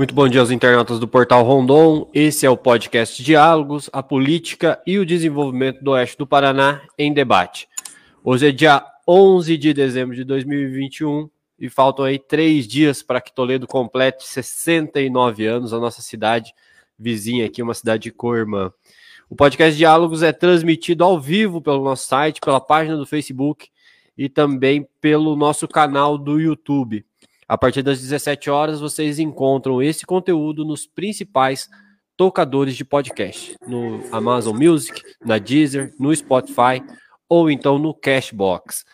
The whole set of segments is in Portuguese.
Muito bom dia aos internautas do Portal Rondon. Esse é o podcast Diálogos, a política e o desenvolvimento do Oeste do Paraná em debate. Hoje é dia 11 de dezembro de 2021 e faltam aí três dias para que Toledo complete 69 anos, a nossa cidade vizinha aqui, uma cidade de cor irmã. O podcast Diálogos é transmitido ao vivo pelo nosso site, pela página do Facebook e também pelo nosso canal do YouTube. A partir das 17 horas, vocês encontram esse conteúdo nos principais tocadores de podcast, no Amazon Music, na Deezer, no Spotify ou então no Cashbox.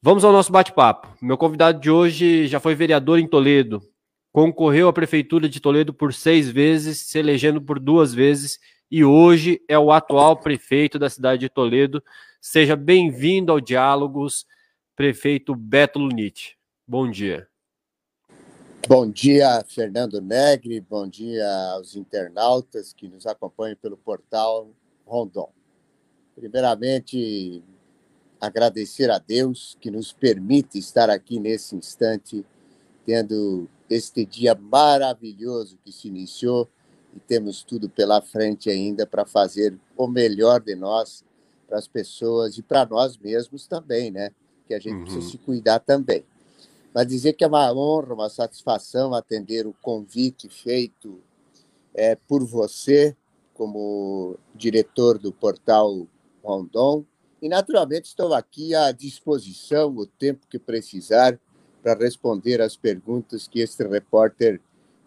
Vamos ao nosso bate-papo. Meu convidado de hoje já foi vereador em Toledo, concorreu à prefeitura de Toledo por seis vezes, se elegendo por duas vezes e hoje é o atual prefeito da cidade de Toledo. Seja bem-vindo ao Diálogos, prefeito Beto Lunite. Bom dia. Bom dia, Fernando Negri, bom dia aos internautas que nos acompanham pelo portal Rondon. Primeiramente, agradecer a Deus que nos permite estar aqui nesse instante, tendo este dia maravilhoso que se iniciou e temos tudo pela frente ainda para fazer o melhor de nós para as pessoas e para nós mesmos também, né? Que a gente uhum. precisa se cuidar também mas dizer que é uma honra, uma satisfação atender o convite feito é, por você, como diretor do portal Rondon. E, naturalmente, estou aqui à disposição, o tempo que precisar, para responder às perguntas que este repórter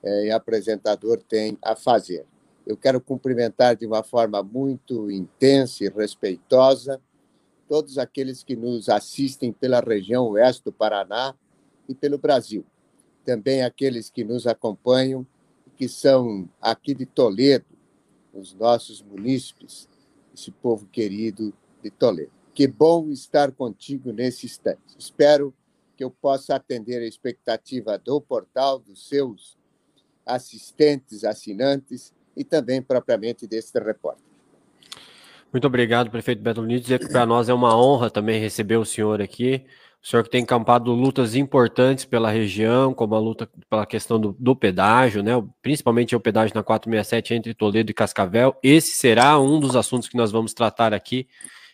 é, e apresentador tem a fazer. Eu quero cumprimentar de uma forma muito intensa e respeitosa todos aqueles que nos assistem pela região oeste do Paraná, e pelo Brasil. Também aqueles que nos acompanham, que são aqui de Toledo, os nossos munícipes, esse povo querido de Toledo. Que bom estar contigo nesse instante. Espero que eu possa atender a expectativa do portal, dos seus assistentes, assinantes e também propriamente deste repórter. Muito obrigado, prefeito Beto Nunes. Para nós é uma honra também receber o senhor aqui. O senhor que tem encampado lutas importantes pela região, como a luta pela questão do, do pedágio, né? principalmente o pedágio na 467 entre Toledo e Cascavel. Esse será um dos assuntos que nós vamos tratar aqui.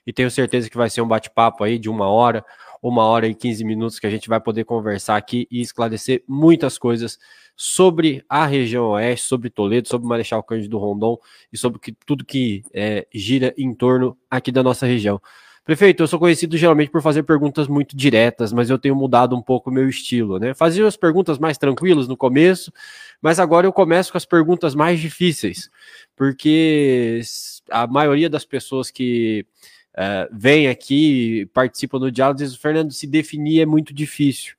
E tenho certeza que vai ser um bate-papo aí de uma hora, uma hora e 15 minutos que a gente vai poder conversar aqui e esclarecer muitas coisas sobre a região oeste, sobre Toledo, sobre Marechal Cândido Rondon e sobre que, tudo que é, gira em torno aqui da nossa região. Prefeito, eu sou conhecido geralmente por fazer perguntas muito diretas, mas eu tenho mudado um pouco o meu estilo, né? Fazia as perguntas mais tranquilas no começo, mas agora eu começo com as perguntas mais difíceis, porque a maioria das pessoas que uh, vêm aqui, participam do diálogo, diz, Fernando, se definir é muito difícil,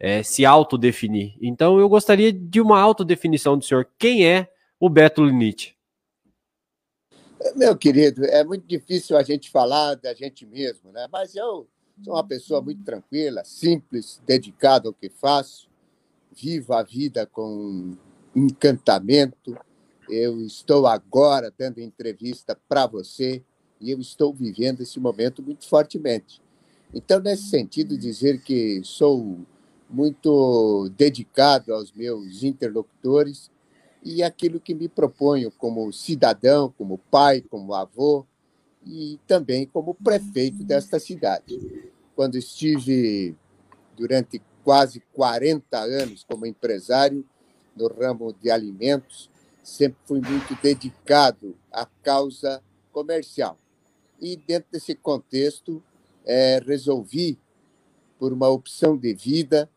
é, se autodefinir. Então eu gostaria de uma autodefinição do senhor. Quem é o Beto Linite? Meu querido, é muito difícil a gente falar da gente mesmo, né? Mas eu sou uma pessoa muito tranquila, simples, dedicada ao que faço, vivo a vida com encantamento. Eu estou agora dando entrevista para você e eu estou vivendo esse momento muito fortemente. Então, nesse sentido, dizer que sou muito dedicado aos meus interlocutores e aquilo que me proponho como cidadão, como pai, como avô e também como prefeito desta cidade. Quando estive durante quase 40 anos como empresário no ramo de alimentos, sempre fui muito dedicado à causa comercial. E dentro desse contexto, é, resolvi, por uma opção de vida,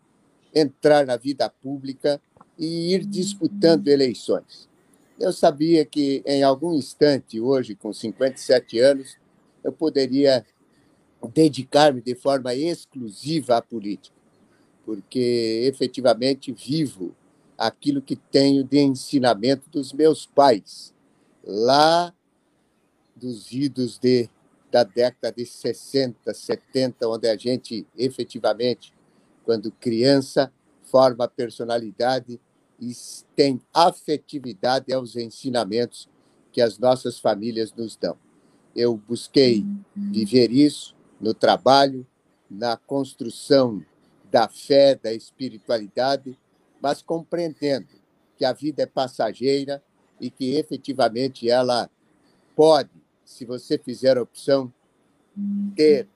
entrar na vida pública e ir disputando eleições. Eu sabia que em algum instante, hoje, com 57 anos, eu poderia dedicar-me de forma exclusiva à política, porque efetivamente vivo aquilo que tenho de ensinamento dos meus pais, lá dos idos de, da década de 60, 70, onde a gente efetivamente, quando criança, forma a personalidade e tem afetividade aos ensinamentos que as nossas famílias nos dão. Eu busquei viver isso no trabalho, na construção da fé, da espiritualidade, mas compreendendo que a vida é passageira e que efetivamente ela pode, se você fizer a opção, ter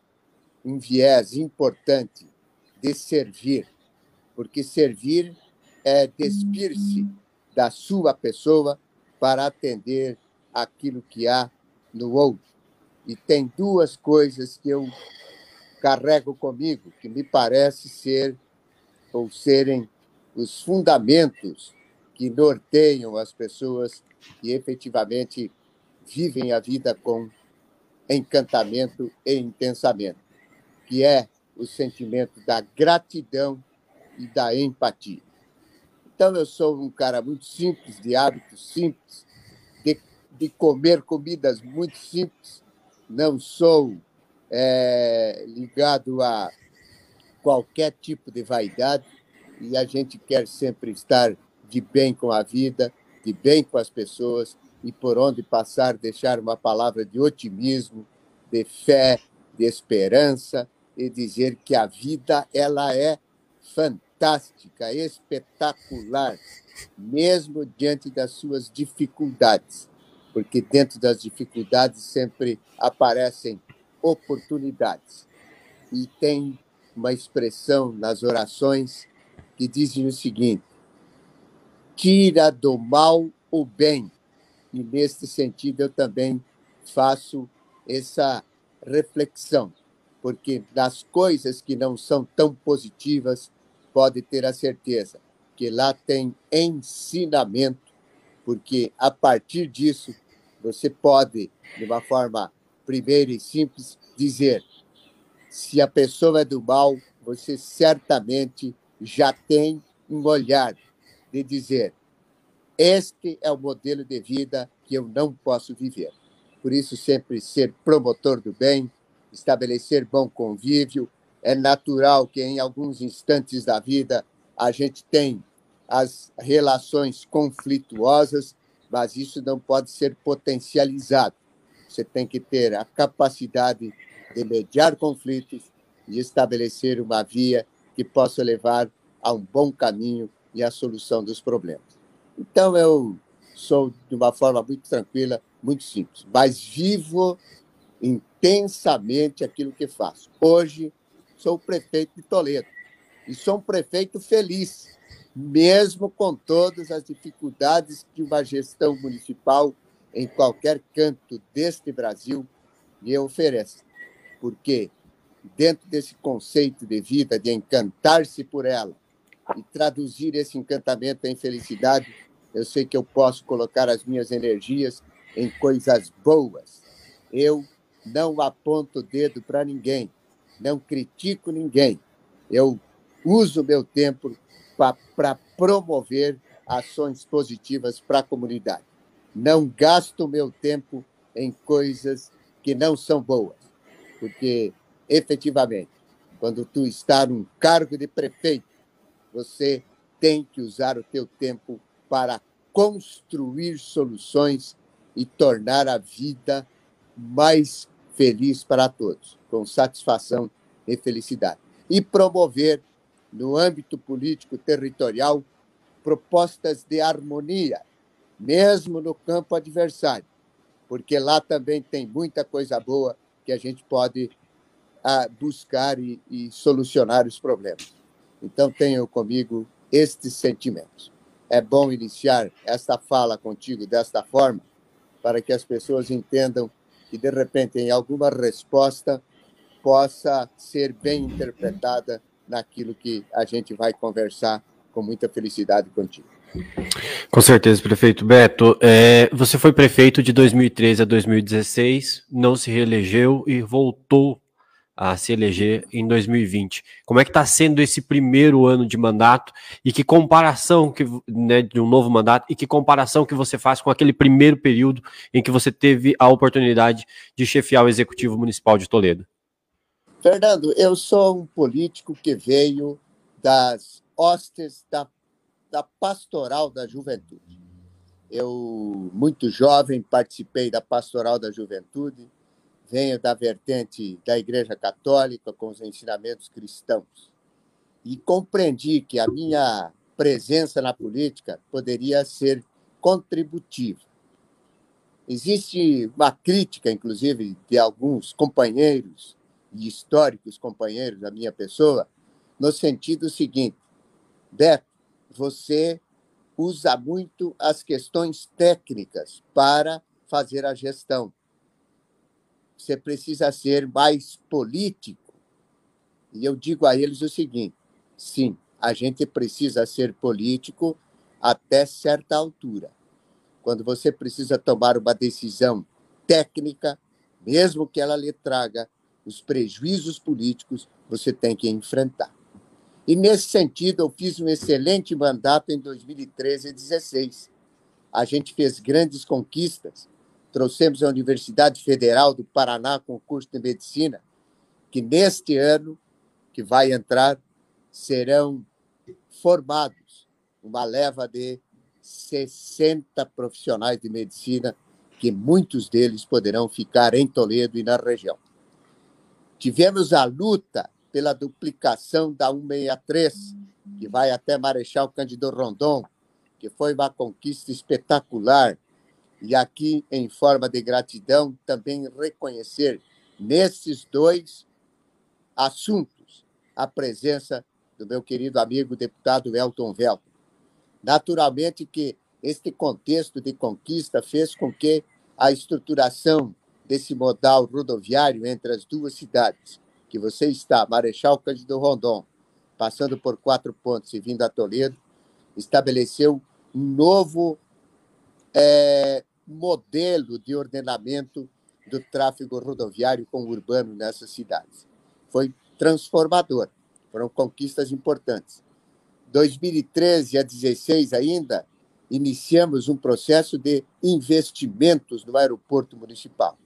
um viés importante de servir, porque servir é despir-se da sua pessoa para atender aquilo que há no outro. E tem duas coisas que eu carrego comigo, que me parece ser ou serem os fundamentos que norteiam as pessoas que efetivamente vivem a vida com encantamento e intensamento, que é o sentimento da gratidão e da empatia. Então, eu sou um cara muito simples, de hábitos simples, de, de comer comidas muito simples. Não sou é, ligado a qualquer tipo de vaidade e a gente quer sempre estar de bem com a vida, de bem com as pessoas e por onde passar deixar uma palavra de otimismo, de fé, de esperança e dizer que a vida ela é fantástica fantástica, espetacular, mesmo diante das suas dificuldades, porque dentro das dificuldades sempre aparecem oportunidades. E tem uma expressão nas orações que dizem o seguinte: tira do mal o bem. E neste sentido eu também faço essa reflexão, porque das coisas que não são tão positivas, pode ter a certeza que lá tem ensinamento, porque a partir disso você pode, de uma forma primeira e simples, dizer: se a pessoa é do mal, você certamente já tem um olhar de dizer: este é o modelo de vida que eu não posso viver. Por isso, sempre ser promotor do bem, estabelecer bom convívio, é natural que em alguns instantes da vida a gente tem as relações conflituosas, mas isso não pode ser potencializado. Você tem que ter a capacidade de mediar conflitos e estabelecer uma via que possa levar a um bom caminho e à solução dos problemas. Então, eu sou de uma forma muito tranquila, muito simples, mas vivo intensamente aquilo que faço. Hoje, sou prefeito de Toledo. E sou um prefeito feliz, mesmo com todas as dificuldades que uma gestão municipal em qualquer canto deste Brasil lhe oferece. Porque, dentro desse conceito de vida, de encantar-se por ela e traduzir esse encantamento em felicidade, eu sei que eu posso colocar as minhas energias em coisas boas. Eu não aponto o dedo para ninguém não critico ninguém. Eu uso meu tempo para promover ações positivas para a comunidade. Não gasto meu tempo em coisas que não são boas, porque efetivamente, quando tu está num cargo de prefeito, você tem que usar o teu tempo para construir soluções e tornar a vida mais feliz para todos, com satisfação e felicidade. E promover, no âmbito político territorial, propostas de harmonia, mesmo no campo adversário, porque lá também tem muita coisa boa que a gente pode ah, buscar e, e solucionar os problemas. Então, tenho comigo estes sentimentos. É bom iniciar esta fala contigo desta forma, para que as pessoas entendam que, de repente, em alguma resposta possa ser bem interpretada naquilo que a gente vai conversar com muita felicidade contigo. Com certeza, prefeito Beto. É, você foi prefeito de 2013 a 2016, não se reelegeu e voltou a se eleger em 2020. Como é que está sendo esse primeiro ano de mandato e que comparação que, né, de um novo mandato e que comparação que você faz com aquele primeiro período em que você teve a oportunidade de chefiar o Executivo Municipal de Toledo? Fernando, eu sou um político que veio das hostes da, da pastoral da juventude. Eu, muito jovem, participei da pastoral da juventude, venho da vertente da Igreja Católica com os ensinamentos cristãos e compreendi que a minha presença na política poderia ser contributiva. Existe uma crítica, inclusive, de alguns companheiros e históricos companheiros da minha pessoa, no sentido seguinte: Beto, você usa muito as questões técnicas para fazer a gestão. Você precisa ser mais político. E eu digo a eles o seguinte: sim, a gente precisa ser político até certa altura. Quando você precisa tomar uma decisão técnica, mesmo que ela lhe traga os prejuízos políticos, você tem que enfrentar. E, nesse sentido, eu fiz um excelente mandato em 2013 e 2016. A gente fez grandes conquistas. Trouxemos a Universidade Federal do Paraná com o curso de medicina, que neste ano, que vai entrar, serão formados uma leva de 60 profissionais de medicina, que muitos deles poderão ficar em Toledo e na região. Tivemos a luta pela duplicação da 163, que vai até Marechal Cândido Rondon, que foi uma conquista espetacular. E aqui, em forma de gratidão, também reconhecer nesses dois assuntos a presença do meu querido amigo deputado Elton Velton. Naturalmente que este contexto de conquista fez com que a estruturação desse modal rodoviário entre as duas cidades que você está, Marechal Cândido Rondon, passando por quatro pontos e vindo a Toledo, estabeleceu um novo é, modelo de ordenamento do tráfego rodoviário com urbano nessas cidades. Foi transformador, foram conquistas importantes. 2013 a 2016 ainda, iniciamos um processo de investimentos no aeroporto municipal.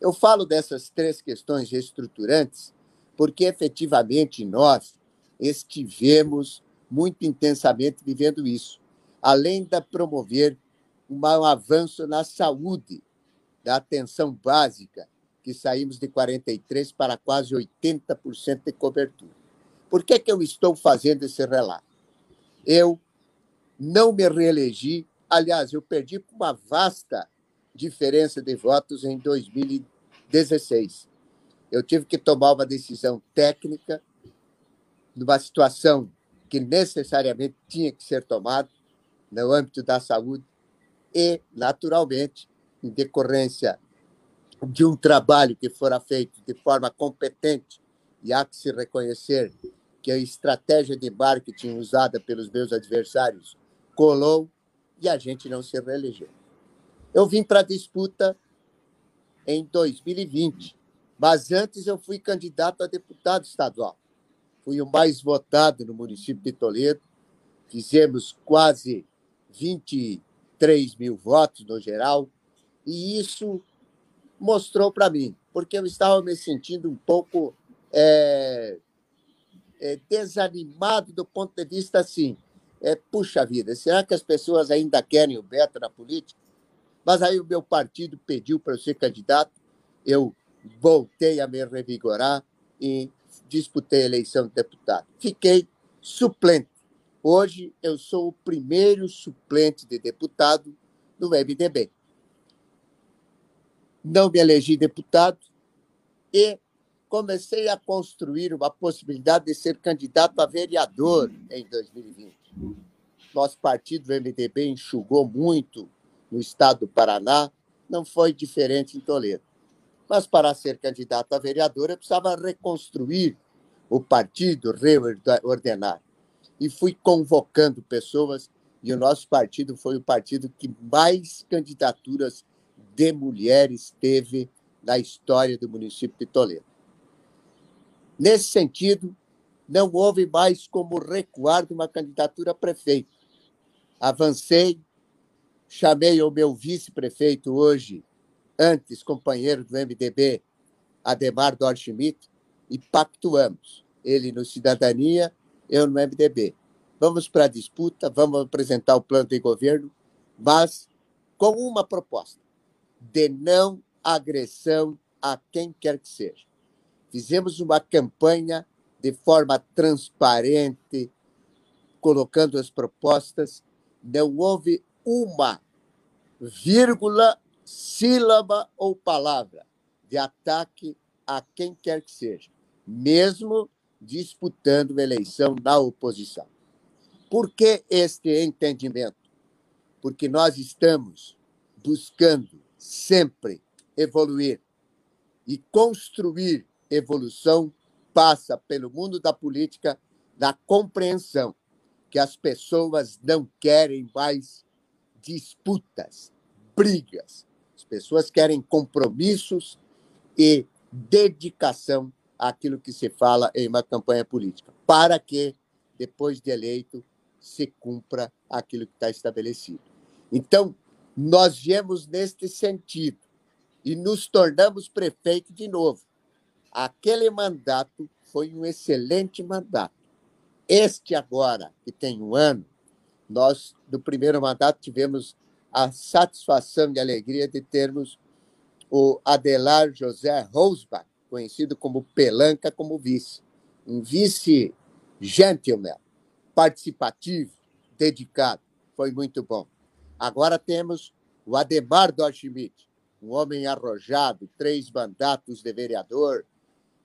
Eu falo dessas três questões estruturantes porque efetivamente nós estivemos muito intensamente vivendo isso, além de promover um avanço na saúde, da atenção básica, que saímos de 43% para quase 80% de cobertura. Por que, que eu estou fazendo esse relato? Eu não me reelegi, aliás, eu perdi com uma vasta diferença de votos em 2016. Eu tive que tomar uma decisão técnica numa situação que necessariamente tinha que ser tomada no âmbito da saúde e, naturalmente, em decorrência de um trabalho que fora feito de forma competente, e há que se reconhecer que a estratégia de marketing usada pelos meus adversários colou e a gente não se reelegeu. Eu vim para a disputa em 2020, mas antes eu fui candidato a deputado estadual. Fui o mais votado no município de Toledo. Fizemos quase 23 mil votos no geral, e isso mostrou para mim, porque eu estava me sentindo um pouco é, é, desanimado do ponto de vista assim. É, puxa vida, será que as pessoas ainda querem o Beto na política? Mas aí o meu partido pediu para eu ser candidato, eu voltei a me revigorar e disputei a eleição de deputado. Fiquei suplente. Hoje eu sou o primeiro suplente de deputado do MDB. Não me elegi deputado e comecei a construir uma possibilidade de ser candidato a vereador em 2020. Nosso partido, o MDB, enxugou muito no estado do Paraná, não foi diferente em Toledo. Mas para ser candidato a vereador, eu precisava reconstruir o partido, reordenar. E fui convocando pessoas, e o nosso partido foi o partido que mais candidaturas de mulheres teve na história do município de Toledo. Nesse sentido, não houve mais como recuar de uma candidatura a prefeito. Avancei Chamei o meu vice-prefeito hoje, antes companheiro do MDB, Ademar Dorschmidt, e pactuamos. Ele no Cidadania, eu no MDB. Vamos para a disputa, vamos apresentar o plano de governo, mas com uma proposta: de não agressão a quem quer que seja. Fizemos uma campanha de forma transparente, colocando as propostas, não houve uma vírgula, sílaba ou palavra de ataque a quem quer que seja, mesmo disputando eleição na oposição. Por que este entendimento? Porque nós estamos buscando sempre evoluir e construir evolução passa pelo mundo da política da compreensão que as pessoas não querem mais disputas, brigas. As pessoas querem compromissos e dedicação àquilo que se fala em uma campanha política, para que, depois de eleito, se cumpra aquilo que está estabelecido. Então, nós viemos neste sentido e nos tornamos prefeito de novo. Aquele mandato foi um excelente mandato. Este agora, que tem um ano, nós, no primeiro mandato, tivemos a satisfação e alegria de termos o Adelar José Rosbach, conhecido como Pelanca, como vice. Um vice gentleman, participativo, dedicado. Foi muito bom. Agora temos o Ademar Dorschmidt, um homem arrojado, três mandatos de vereador,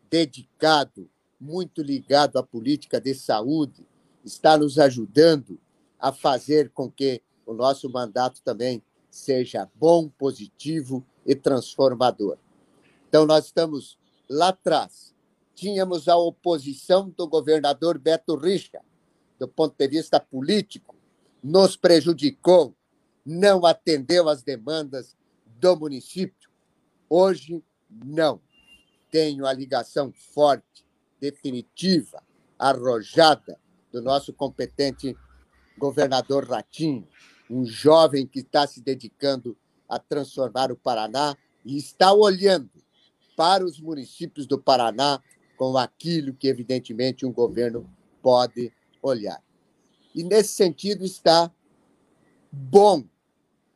dedicado, muito ligado à política de saúde, está nos ajudando a fazer com que o nosso mandato também seja bom, positivo e transformador. Então, nós estamos lá atrás. Tínhamos a oposição do governador Beto Richa, do ponto de vista político, nos prejudicou, não atendeu às demandas do município. Hoje, não. Tenho a ligação forte definitiva, arrojada do nosso competente governador Ratinho, um jovem que está se dedicando a transformar o Paraná e está olhando para os municípios do Paraná com aquilo que, evidentemente, um governo pode olhar. E, nesse sentido, está bom,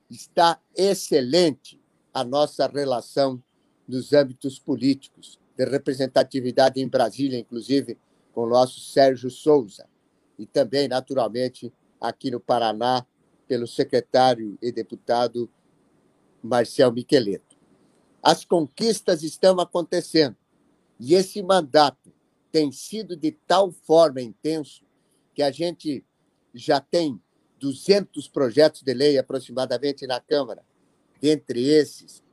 está excelente a nossa relação nos âmbitos políticos de representatividade em Brasília, inclusive com o nosso Sérgio Souza, e também, naturalmente, aqui no Paraná, pelo secretário e deputado Marcel Micheleto. As conquistas estão acontecendo. E esse mandato tem sido de tal forma intenso que a gente já tem 200 projetos de lei aproximadamente na Câmara, dentre esses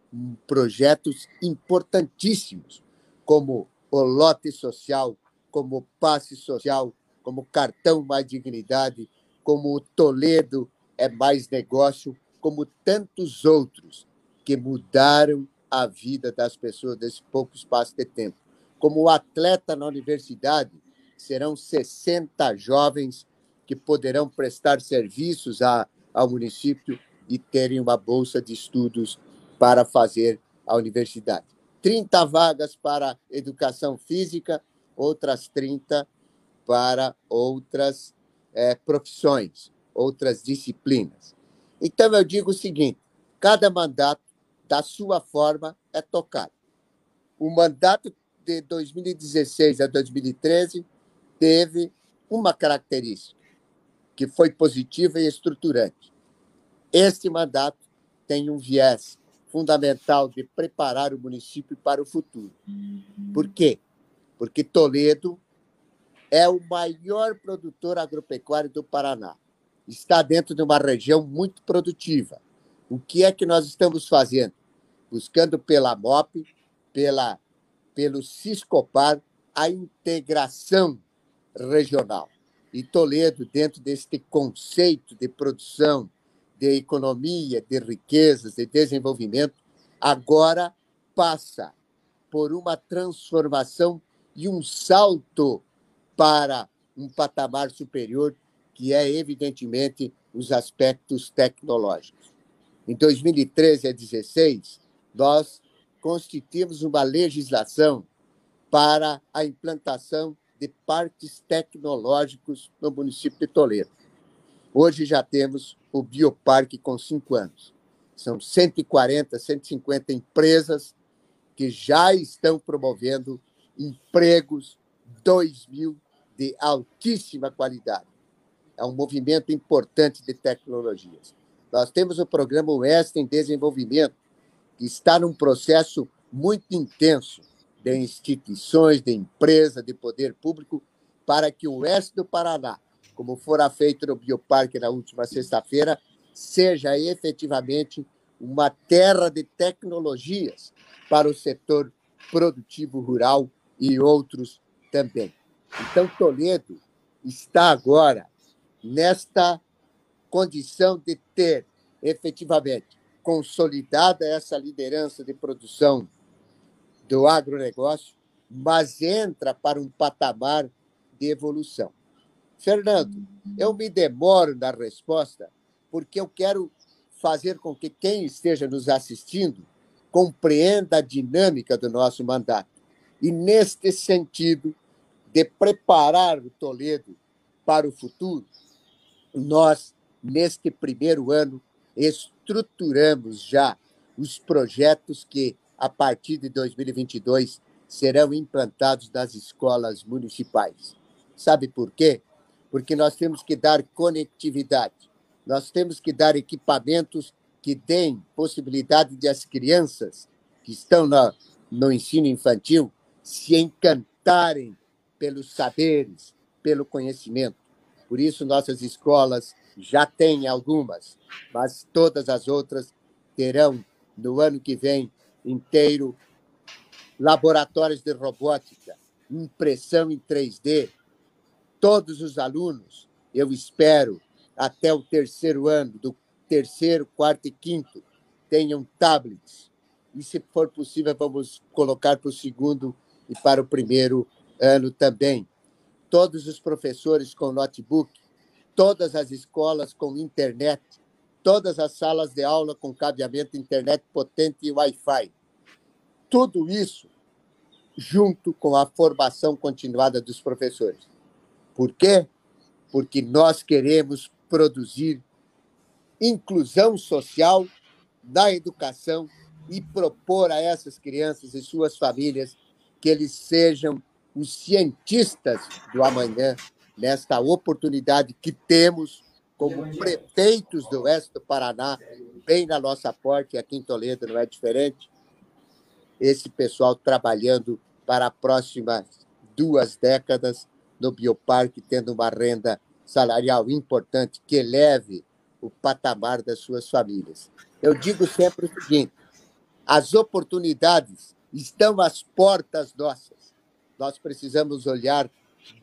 projetos importantíssimos como o lote social, como o passe social, como cartão mais dignidade, como o Toledo é mais negócio, como tantos outros que mudaram a vida das pessoas nesse pouco espaço de tempo. Como atleta na universidade, serão 60 jovens que poderão prestar serviços a, ao município e terem uma bolsa de estudos para fazer a universidade. 30 vagas para educação física, outras 30 para outras é, profissões, outras disciplinas. Então, eu digo o seguinte: cada mandato, da sua forma, é tocado. O mandato de 2016 a 2013 teve uma característica, que foi positiva e estruturante. Este mandato tem um viés fundamental de preparar o município para o futuro. Por quê? Porque Toledo é o maior produtor agropecuário do Paraná. Está dentro de uma região muito produtiva. O que é que nós estamos fazendo? Buscando pela MOP, pela, pelo Ciscopar, a integração regional. E Toledo, dentro deste conceito de produção, de economia, de riquezas, de desenvolvimento, agora passa por uma transformação e um salto para um patamar superior, que é, evidentemente, os aspectos tecnológicos. Em 2013 a 2016, nós constituímos uma legislação para a implantação de parques tecnológicos no município de Toledo. Hoje já temos o Bioparque com cinco anos. São 140, 150 empresas que já estão promovendo empregos, 2 mil de altíssima qualidade. é um movimento importante de tecnologias. Nós temos o programa Oeste em Desenvolvimento, está num processo muito intenso de instituições, de empresa, de poder público, para que o oeste do Paraná, como fora feito no Bioparque na última sexta-feira, seja efetivamente uma terra de tecnologias para o setor produtivo rural e outros também. Então, Toledo está agora nesta condição de ter efetivamente consolidada essa liderança de produção do agronegócio, mas entra para um patamar de evolução. Fernando, eu me demoro na resposta porque eu quero fazer com que quem esteja nos assistindo compreenda a dinâmica do nosso mandato. E, neste sentido, de preparar o Toledo para o futuro, nós, neste primeiro ano, estruturamos já os projetos que, a partir de 2022, serão implantados nas escolas municipais. Sabe por quê? Porque nós temos que dar conectividade, nós temos que dar equipamentos que deem possibilidade de as crianças que estão no, no ensino infantil se encantarem pelos saberes, pelo conhecimento. Por isso, nossas escolas já têm algumas, mas todas as outras terão, no ano que vem, inteiro, laboratórios de robótica, impressão em 3D. Todos os alunos, eu espero, até o terceiro ano, do terceiro, quarto e quinto, tenham tablets. E, se for possível, vamos colocar para o segundo e para o primeiro ano também todos os professores com notebook, todas as escolas com internet, todas as salas de aula com cabeamento internet potente e Wi-Fi. Tudo isso junto com a formação continuada dos professores. Por quê? Porque nós queremos produzir inclusão social da educação e propor a essas crianças e suas famílias que eles sejam os cientistas do amanhã, nesta oportunidade que temos como prefeitos do oeste do Paraná, bem na nossa porta, e aqui em Toledo não é diferente, esse pessoal trabalhando para as próximas duas décadas no Bioparque, tendo uma renda salarial importante que eleve o patamar das suas famílias. Eu digo sempre o seguinte: as oportunidades estão às portas nossas nós precisamos olhar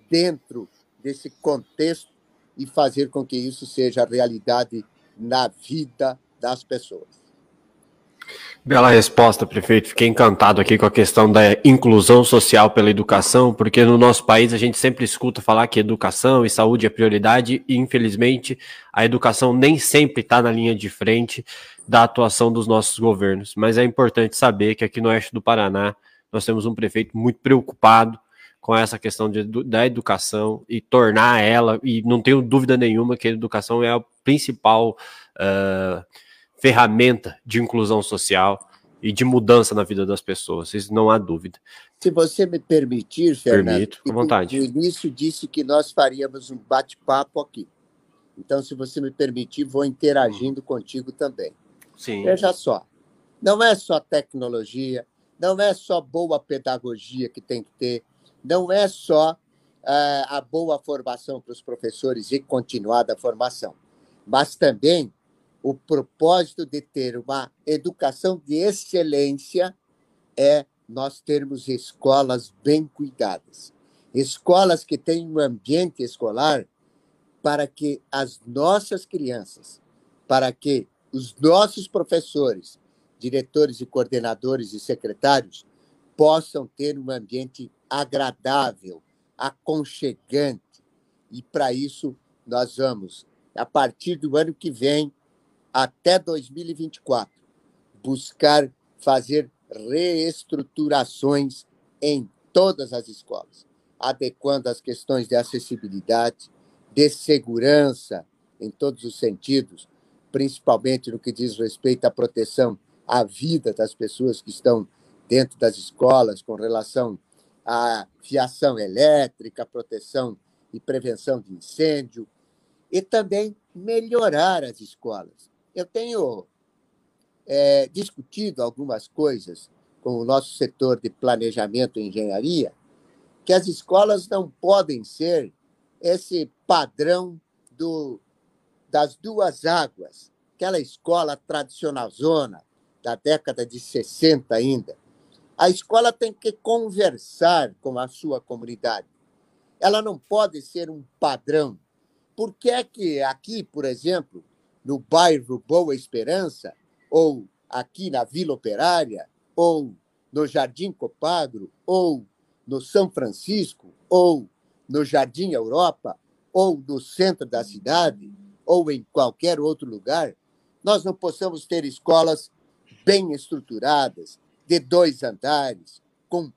dentro desse contexto e fazer com que isso seja realidade na vida das pessoas. Bela resposta, prefeito. Fiquei encantado aqui com a questão da inclusão social pela educação, porque no nosso país a gente sempre escuta falar que educação e saúde é prioridade e, infelizmente, a educação nem sempre está na linha de frente da atuação dos nossos governos. Mas é importante saber que aqui no oeste do Paraná nós temos um prefeito muito preocupado com essa questão de, da educação e tornar ela, e não tenho dúvida nenhuma que a educação é a principal uh, ferramenta de inclusão social e de mudança na vida das pessoas, isso não há dúvida. Se você me permitir, Fernando, Permito, com vontade. no início disse que nós faríamos um bate-papo aqui. Então, se você me permitir, vou interagindo contigo também. Sim. Veja só, não é só tecnologia, não é só boa pedagogia que tem que ter, não é só uh, a boa formação para os professores e continuada formação, mas também o propósito de ter uma educação de excelência é nós termos escolas bem cuidadas, escolas que têm um ambiente escolar para que as nossas crianças, para que os nossos professores diretores e coordenadores e secretários possam ter um ambiente agradável, aconchegante. E para isso nós vamos, a partir do ano que vem até 2024, buscar fazer reestruturações em todas as escolas, adequando as questões de acessibilidade, de segurança em todos os sentidos, principalmente no que diz respeito à proteção a vida das pessoas que estão dentro das escolas com relação à fiação elétrica, proteção e prevenção de incêndio, e também melhorar as escolas. Eu tenho é, discutido algumas coisas com o nosso setor de planejamento e engenharia, que as escolas não podem ser esse padrão do, das duas águas, aquela escola tradicional zona da década de 60 ainda. A escola tem que conversar com a sua comunidade. Ela não pode ser um padrão. Por que é que aqui, por exemplo, no bairro Boa Esperança, ou aqui na Vila Operária, ou no Jardim Copagro, ou no São Francisco, ou no Jardim Europa, ou no centro da cidade, ou em qualquer outro lugar, nós não possamos ter escolas bem estruturadas, de dois andares, com,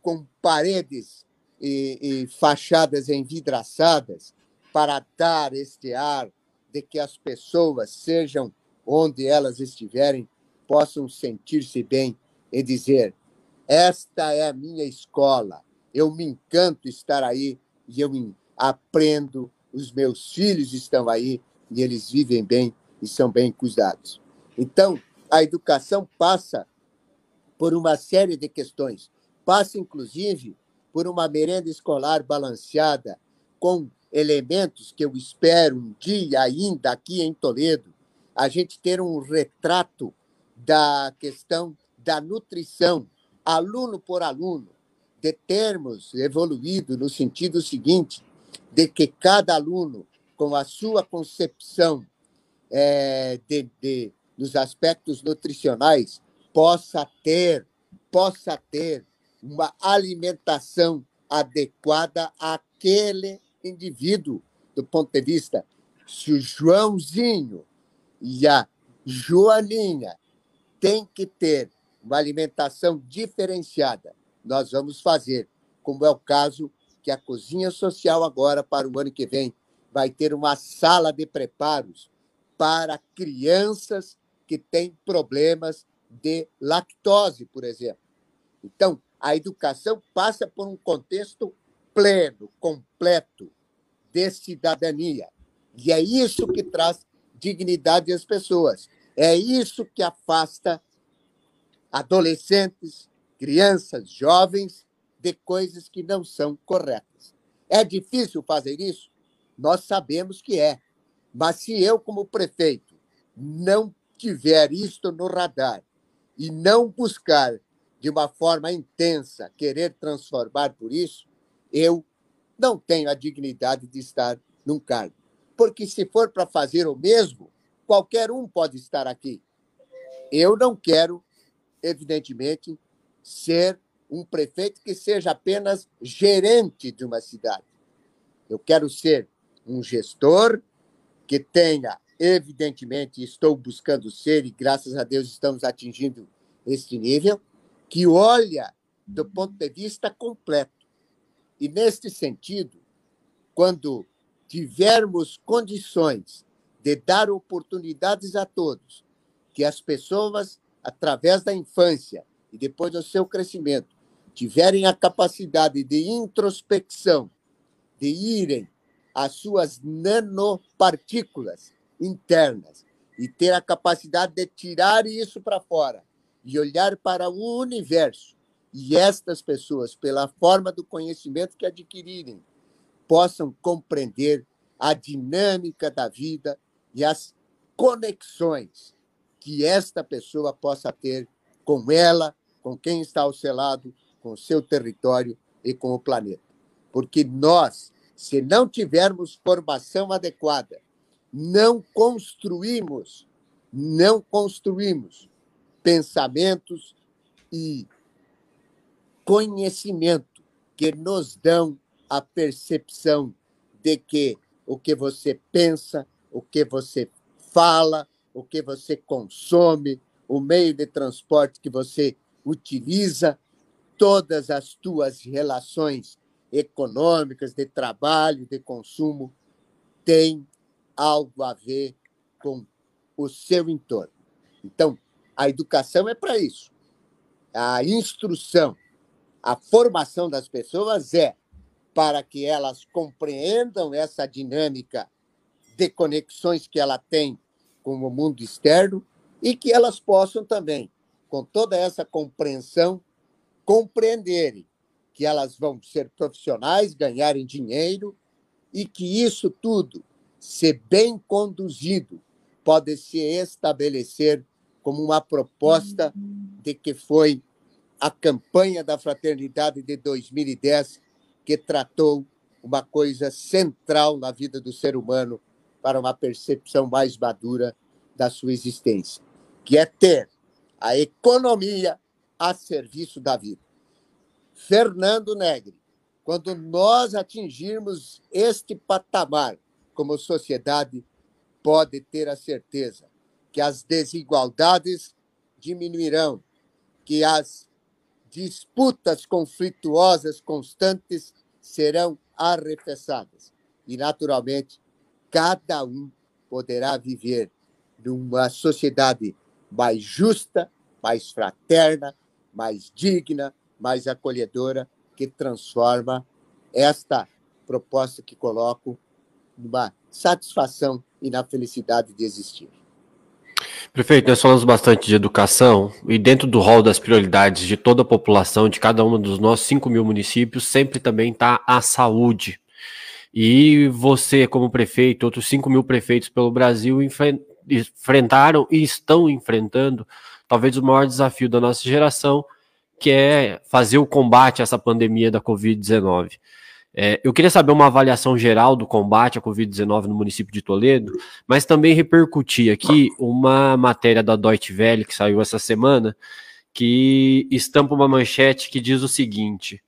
com paredes e, e fachadas envidraçadas, para dar este ar de que as pessoas, sejam onde elas estiverem, possam sentir-se bem e dizer: esta é a minha escola, eu me encanto estar aí e eu aprendo, os meus filhos estão aí e eles vivem bem e são bem cuidados. Então, a educação passa por uma série de questões. Passa, inclusive, por uma merenda escolar balanceada, com elementos que eu espero um dia ainda aqui em Toledo, a gente ter um retrato da questão da nutrição, aluno por aluno, de termos evoluído no sentido seguinte, de que cada aluno, com a sua concepção é, de, de, dos aspectos nutricionais, possa ter, possa ter uma alimentação adequada àquele indivíduo, do ponto de vista se o Joãozinho e a Joaninha têm que ter uma alimentação diferenciada, nós vamos fazer, como é o caso que a Cozinha Social agora, para o ano que vem, vai ter uma sala de preparos para crianças que têm problemas de lactose, por exemplo. Então, a educação passa por um contexto pleno, completo de cidadania. E é isso que traz dignidade às pessoas. É isso que afasta adolescentes, crianças, jovens de coisas que não são corretas. É difícil fazer isso? Nós sabemos que é. Mas se eu, como prefeito, não tiver isto no radar e não buscar de uma forma intensa querer transformar por isso, eu não tenho a dignidade de estar num cargo. Porque se for para fazer o mesmo, qualquer um pode estar aqui. Eu não quero, evidentemente, ser um prefeito que seja apenas gerente de uma cidade. Eu quero ser um gestor que tenha, evidentemente, estou buscando ser, e graças a Deus estamos atingindo este nível, que olha do ponto de vista completo. E, neste sentido, quando tivermos condições de dar oportunidades a todos, que as pessoas, através da infância e depois do seu crescimento, tiverem a capacidade de introspecção, de irem às suas nanopartículas internas e ter a capacidade de tirar isso para fora e olhar para o universo. E estas pessoas, pela forma do conhecimento que adquirirem, possam compreender a dinâmica da vida e as conexões que esta pessoa possa ter com ela, com quem está ao seu lado com o seu território e com o planeta. Porque nós, se não tivermos formação adequada, não construímos, não construímos pensamentos e conhecimento que nos dão a percepção de que o que você pensa, o que você fala, o que você consome, o meio de transporte que você utiliza, todas as tuas relações econômicas, de trabalho, de consumo, têm algo a ver com o seu entorno. Então, a educação é para isso. A instrução, a formação das pessoas é para que elas compreendam essa dinâmica de conexões que ela tem com o mundo externo e que elas possam também, com toda essa compreensão, compreenderem que elas vão ser profissionais, ganharem dinheiro e que isso tudo, se bem conduzido, pode se estabelecer como uma proposta de que foi a campanha da fraternidade de 2010 que tratou uma coisa central na vida do ser humano para uma percepção mais madura da sua existência, que é ter a economia a serviço da vida. Fernando Negri, quando nós atingirmos este patamar como sociedade, pode ter a certeza que as desigualdades diminuirão, que as disputas conflituosas constantes serão arrefeçadas. E, naturalmente, cada um poderá viver numa sociedade mais justa, mais fraterna, mais digna, mais acolhedora, que transforma esta proposta que coloco numa satisfação e na felicidade de existir. Prefeito, nós falamos bastante de educação e dentro do rol das prioridades de toda a população, de cada um dos nossos 5 mil municípios, sempre também está a saúde. E você, como prefeito, outros 5 mil prefeitos pelo Brasil enfrentaram e estão enfrentando talvez o maior desafio da nossa geração, que é fazer o combate a essa pandemia da Covid-19. É, eu queria saber uma avaliação geral do combate à Covid-19 no município de Toledo, mas também repercutir aqui uma matéria da Deutsche Welle que saiu essa semana, que estampa uma manchete que diz o seguinte: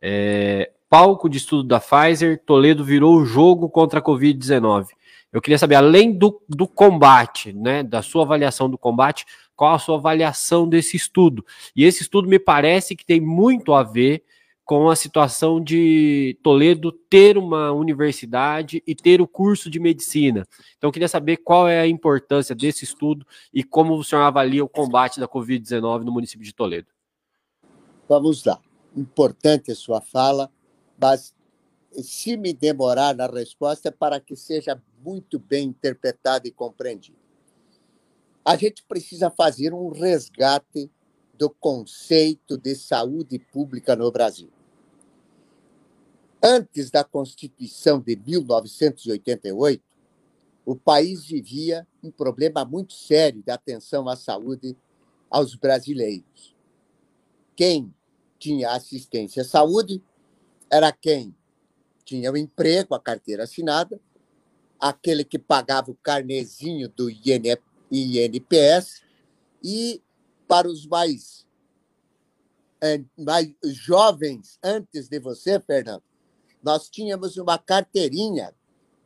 é, palco de estudo da Pfizer, Toledo virou o jogo contra a Covid-19. Eu queria saber, além do, do combate, né, da sua avaliação do combate, qual a sua avaliação desse estudo? E esse estudo me parece que tem muito a ver com a situação de Toledo ter uma universidade e ter o curso de medicina. Então, queria saber qual é a importância desse estudo e como o senhor avalia o combate da Covid-19 no município de Toledo. Vamos lá. Importante a sua fala, mas se me demorar na resposta, é para que seja muito bem interpretado e compreendido. A gente precisa fazer um resgate do conceito de saúde pública no Brasil. Antes da Constituição de 1988, o país vivia um problema muito sério de atenção à saúde aos brasileiros. Quem tinha assistência à saúde era quem tinha o emprego, a carteira assinada, aquele que pagava o carnezinho do INPS e para os mais, mais jovens antes de você, Fernando, nós tínhamos uma carteirinha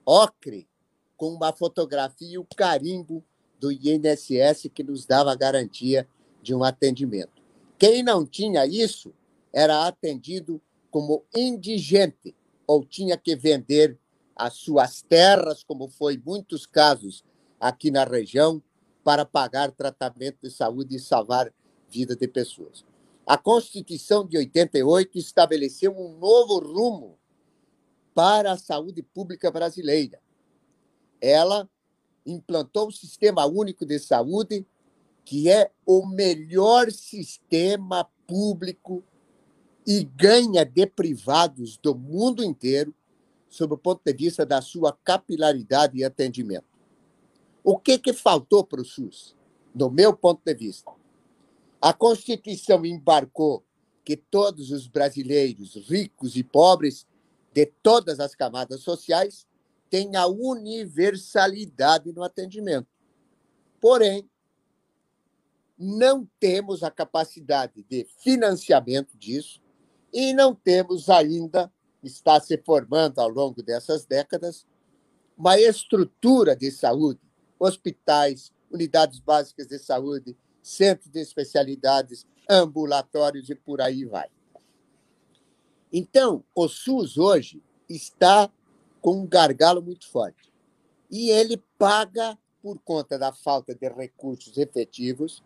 ocre com uma fotografia e o carimbo do INSS que nos dava a garantia de um atendimento. Quem não tinha isso era atendido como indigente ou tinha que vender as suas terras, como foi muitos casos aqui na região, para pagar tratamento de saúde e salvar vida de pessoas. A Constituição de 88 estabeleceu um novo rumo para a saúde pública brasileira. Ela implantou o Sistema Único de Saúde, que é o melhor sistema público e ganha de privados do mundo inteiro, sob o ponto de vista da sua capilaridade e atendimento. O que, que faltou para o SUS, do meu ponto de vista? A Constituição embarcou que todos os brasileiros, ricos e pobres, de todas as camadas sociais tem a universalidade no atendimento. Porém, não temos a capacidade de financiamento disso e não temos ainda, está se formando ao longo dessas décadas, uma estrutura de saúde, hospitais, unidades básicas de saúde, centros de especialidades, ambulatórios e por aí vai. Então, o SUS hoje está com um gargalo muito forte. E ele paga, por conta da falta de recursos efetivos,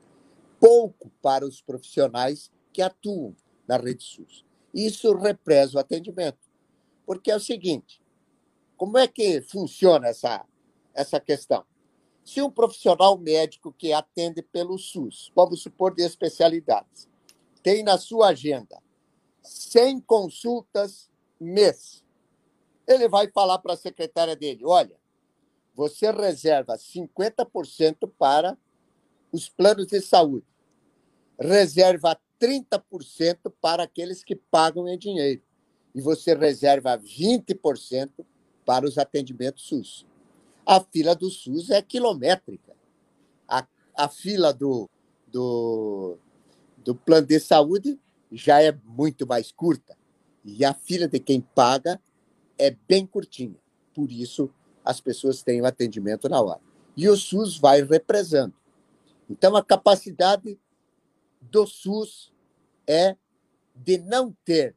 pouco para os profissionais que atuam na rede SUS. Isso represa o atendimento. Porque é o seguinte: como é que funciona essa essa questão. Se um profissional médico que atende pelo SUS, vamos supor de especialidades, tem na sua agenda 100 consultas mês, ele vai falar para a secretária dele: olha, você reserva 50% para os planos de saúde, reserva 30% para aqueles que pagam em dinheiro, e você reserva 20% para os atendimentos SUS. A fila do SUS é quilométrica. A, a fila do, do, do plano de saúde já é muito mais curta. E a fila de quem paga é bem curtinha. Por isso, as pessoas têm o atendimento na hora. E o SUS vai represando. Então, a capacidade do SUS é de não ter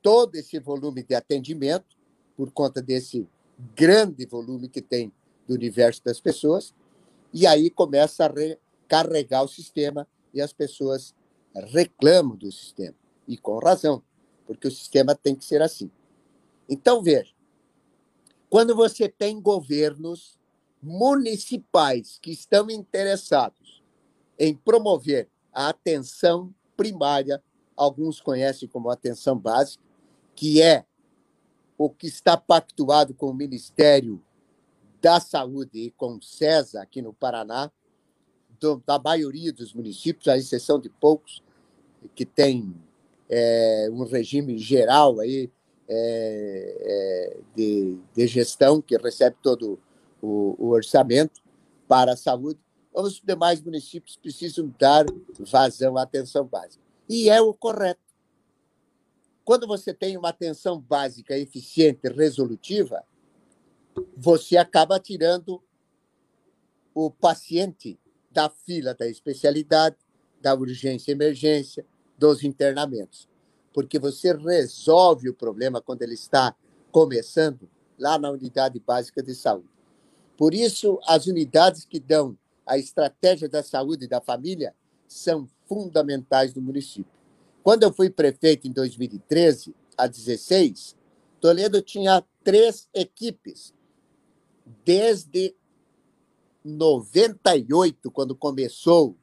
todo esse volume de atendimento, por conta desse grande volume que tem do universo das pessoas, e aí começa a recarregar o sistema e as pessoas reclamam do sistema, e com razão, porque o sistema tem que ser assim. Então, veja, quando você tem governos municipais que estão interessados em promover a atenção primária, alguns conhecem como atenção básica, que é o que está pactuado com o Ministério da Saúde e com o CESA aqui no Paraná, do, da maioria dos municípios, à exceção de poucos, que tem é, um regime geral aí, é, é, de, de, gestão, que recebe todo o, o, orçamento para a saúde. Os demais municípios precisam dar vazão à atenção básica. E é o correto. Quando você tem uma atenção básica, eficiente, resolutiva, você acaba tirando o paciente da fila da especialidade, da urgência e emergência, dos internamentos. Porque você resolve o problema quando ele está começando lá na unidade básica de saúde. Por isso, as unidades que dão a estratégia da saúde da família são fundamentais do município. Quando eu fui prefeito em 2013, a 16, Toledo tinha três equipes. Desde 98, quando começou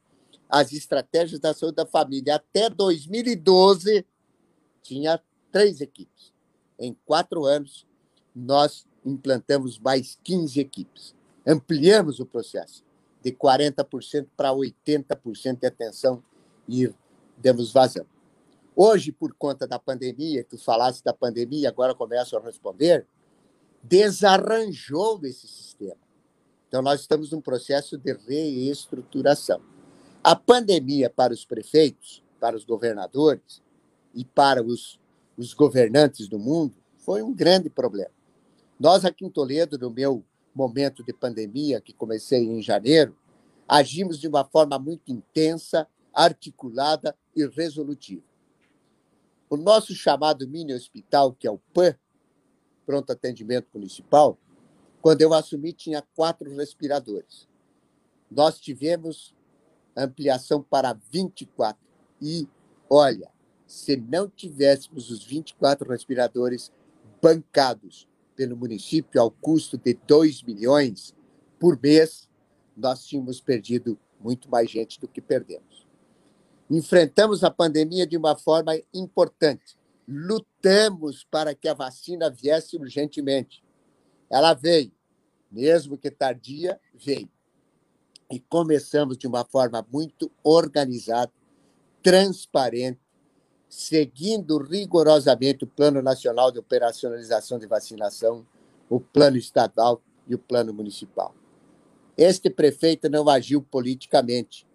as estratégias da saúde da família, até 2012, tinha três equipes. Em quatro anos, nós implantamos mais 15 equipes. Ampliamos o processo de 40% para 80% de atenção e demos vazão. Hoje, por conta da pandemia, tu falaste da pandemia, agora começo a responder, desarranjou esse sistema. Então, nós estamos num processo de reestruturação. A pandemia para os prefeitos, para os governadores e para os, os governantes do mundo foi um grande problema. Nós, aqui em Toledo, no meu momento de pandemia, que comecei em janeiro, agimos de uma forma muito intensa, articulada e resolutiva. O nosso chamado mini hospital, que é o PAN, Pronto Atendimento Municipal, quando eu assumi, tinha quatro respiradores. Nós tivemos ampliação para 24. E, olha, se não tivéssemos os 24 respiradores bancados pelo município ao custo de 2 milhões por mês, nós tínhamos perdido muito mais gente do que perdemos. Enfrentamos a pandemia de uma forma importante. Lutamos para que a vacina viesse urgentemente. Ela veio, mesmo que tardia, veio. E começamos de uma forma muito organizada, transparente, seguindo rigorosamente o Plano Nacional de Operacionalização de Vacinação, o Plano Estadual e o Plano Municipal. Este prefeito não agiu politicamente,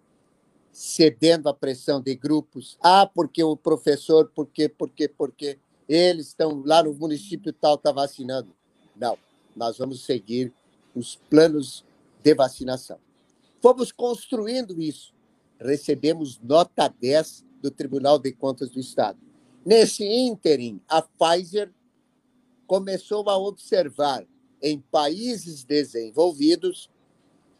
cedendo à pressão de grupos. Ah, porque o professor, porque, porque, porque eles estão lá no município tal, está vacinando. Não, nós vamos seguir os planos de vacinação. Fomos construindo isso. Recebemos nota 10 do Tribunal de Contas do Estado. Nesse ínterim, a Pfizer começou a observar em países desenvolvidos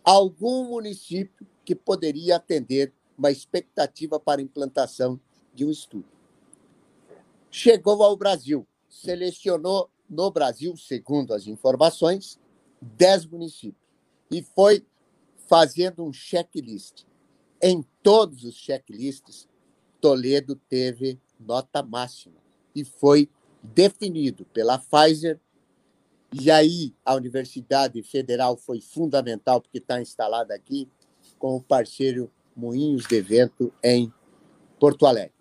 algum município que poderia atender uma expectativa para implantação de um estudo. Chegou ao Brasil, selecionou no Brasil, segundo as informações, dez municípios. E foi fazendo um checklist. Em todos os checklists, Toledo teve nota máxima e foi definido pela Pfizer. E aí a Universidade Federal foi fundamental, porque está instalada aqui, com o parceiro Moinhos de Vento em Porto Alegre.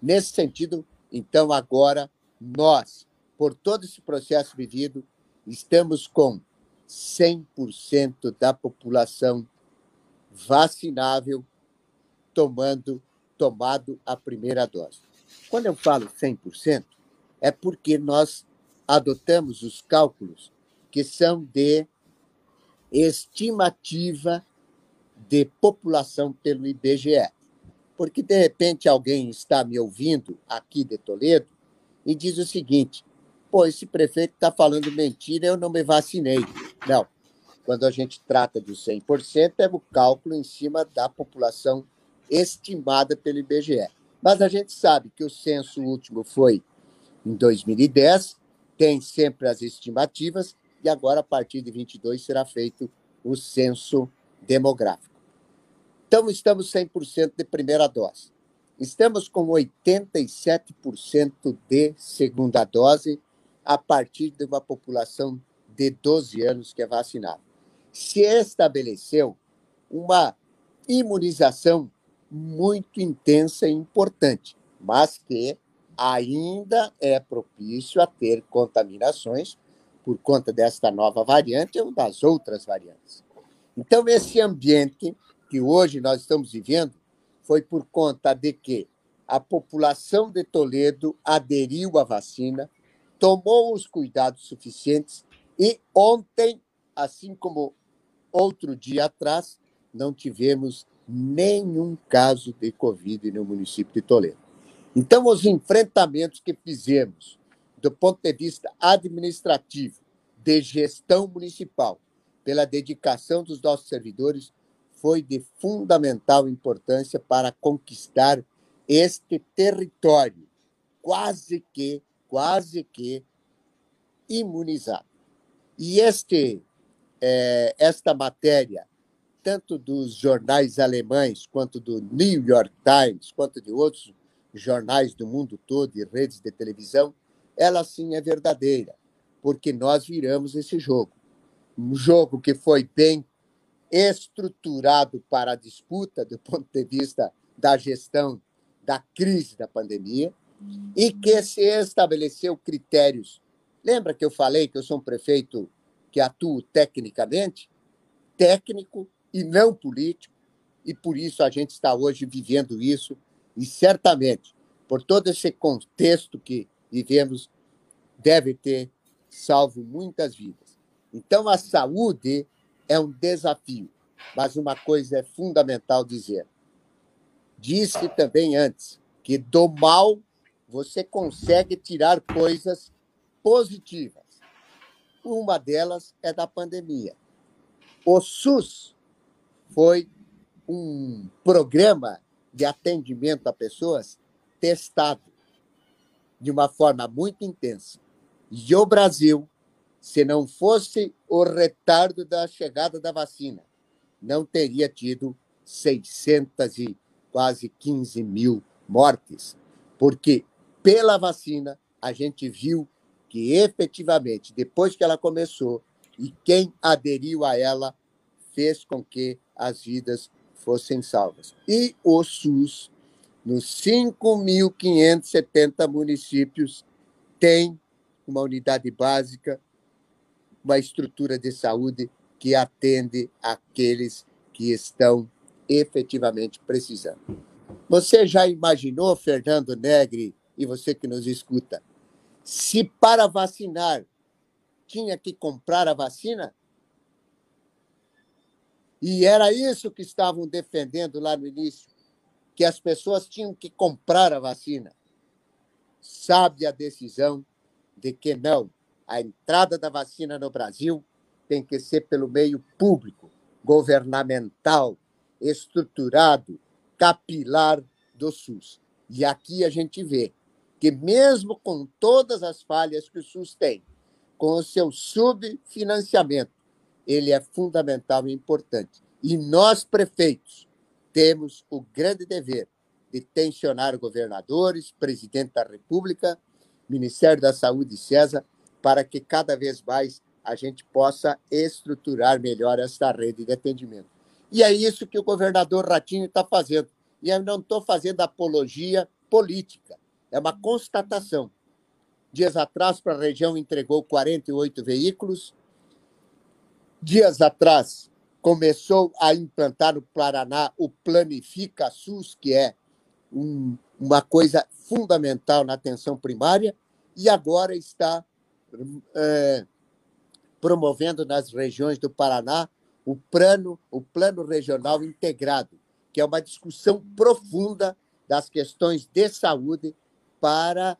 Nesse sentido, então, agora, nós, por todo esse processo vivido, estamos com 100% da população vacinável tomando tomado a primeira dose. Quando eu falo 100%, é porque nós adotamos os cálculos que são de estimativa de população pelo IBGE. Porque, de repente, alguém está me ouvindo aqui de Toledo e diz o seguinte: pô, esse prefeito está falando mentira, eu não me vacinei. Não. Quando a gente trata de 100%, é o cálculo em cima da população estimada pelo IBGE. Mas a gente sabe que o censo último foi em 2010, tem sempre as estimativas, e agora, a partir de 22, será feito o censo demográfico. Então, estamos 100% de primeira dose. Estamos com 87% de segunda dose a partir de uma população de 12 anos que é vacinada. Se estabeleceu uma imunização muito intensa e importante, mas que ainda é propício a ter contaminações por conta desta nova variante ou das outras variantes. Então, esse ambiente que hoje nós estamos vivendo foi por conta de que a população de Toledo aderiu à vacina, tomou os cuidados suficientes e ontem, assim como outro dia atrás, não tivemos nenhum caso de Covid no município de Toledo. Então, os enfrentamentos que fizemos do ponto de vista administrativo, de gestão municipal, pela dedicação dos nossos servidores, foi de fundamental importância para conquistar este território, quase que, quase que imunizado. E este, é, esta matéria tanto dos jornais alemães, quanto do New York Times, quanto de outros jornais do mundo todo e redes de televisão, ela sim é verdadeira, porque nós viramos esse jogo. Um jogo que foi bem estruturado para a disputa do ponto de vista da gestão da crise da pandemia e que se estabeleceu critérios. Lembra que eu falei que eu sou um prefeito que atuo tecnicamente? Técnico e não político, e por isso a gente está hoje vivendo isso, e certamente, por todo esse contexto que vivemos, deve ter salvo muitas vidas. Então, a saúde é um desafio, mas uma coisa é fundamental dizer. Disse também antes que do mal você consegue tirar coisas positivas. Uma delas é da pandemia. O SUS foi um programa de atendimento a pessoas testado de uma forma muito intensa. E o Brasil, se não fosse o retardo da chegada da vacina, não teria tido 600 e quase 15 mil mortes, porque pela vacina a gente viu que efetivamente, depois que ela começou, e quem aderiu a ela fez com que as vidas fossem salvas. E o SUS, nos 5.570 municípios, tem uma unidade básica, uma estrutura de saúde que atende aqueles que estão efetivamente precisando. Você já imaginou, Fernando Negri, e você que nos escuta, se para vacinar tinha que comprar a vacina? E era isso que estavam defendendo lá no início, que as pessoas tinham que comprar a vacina. Sabe a decisão de que não, a entrada da vacina no Brasil tem que ser pelo meio público, governamental, estruturado, capilar do SUS. E aqui a gente vê que, mesmo com todas as falhas que o SUS tem, com o seu subfinanciamento, ele é fundamental e importante. E nós, prefeitos, temos o grande dever de tensionar governadores, presidente da República, Ministério da Saúde e César, para que cada vez mais a gente possa estruturar melhor esta rede de atendimento. E é isso que o governador Ratinho está fazendo. E eu não estou fazendo apologia política, é uma constatação. Dias atrás, para a região, entregou 48 veículos. Dias atrás, começou a implantar no Paraná o Planifica SUS, que é um, uma coisa fundamental na atenção primária, e agora está é, promovendo nas regiões do Paraná o plano, o plano regional integrado, que é uma discussão profunda das questões de saúde para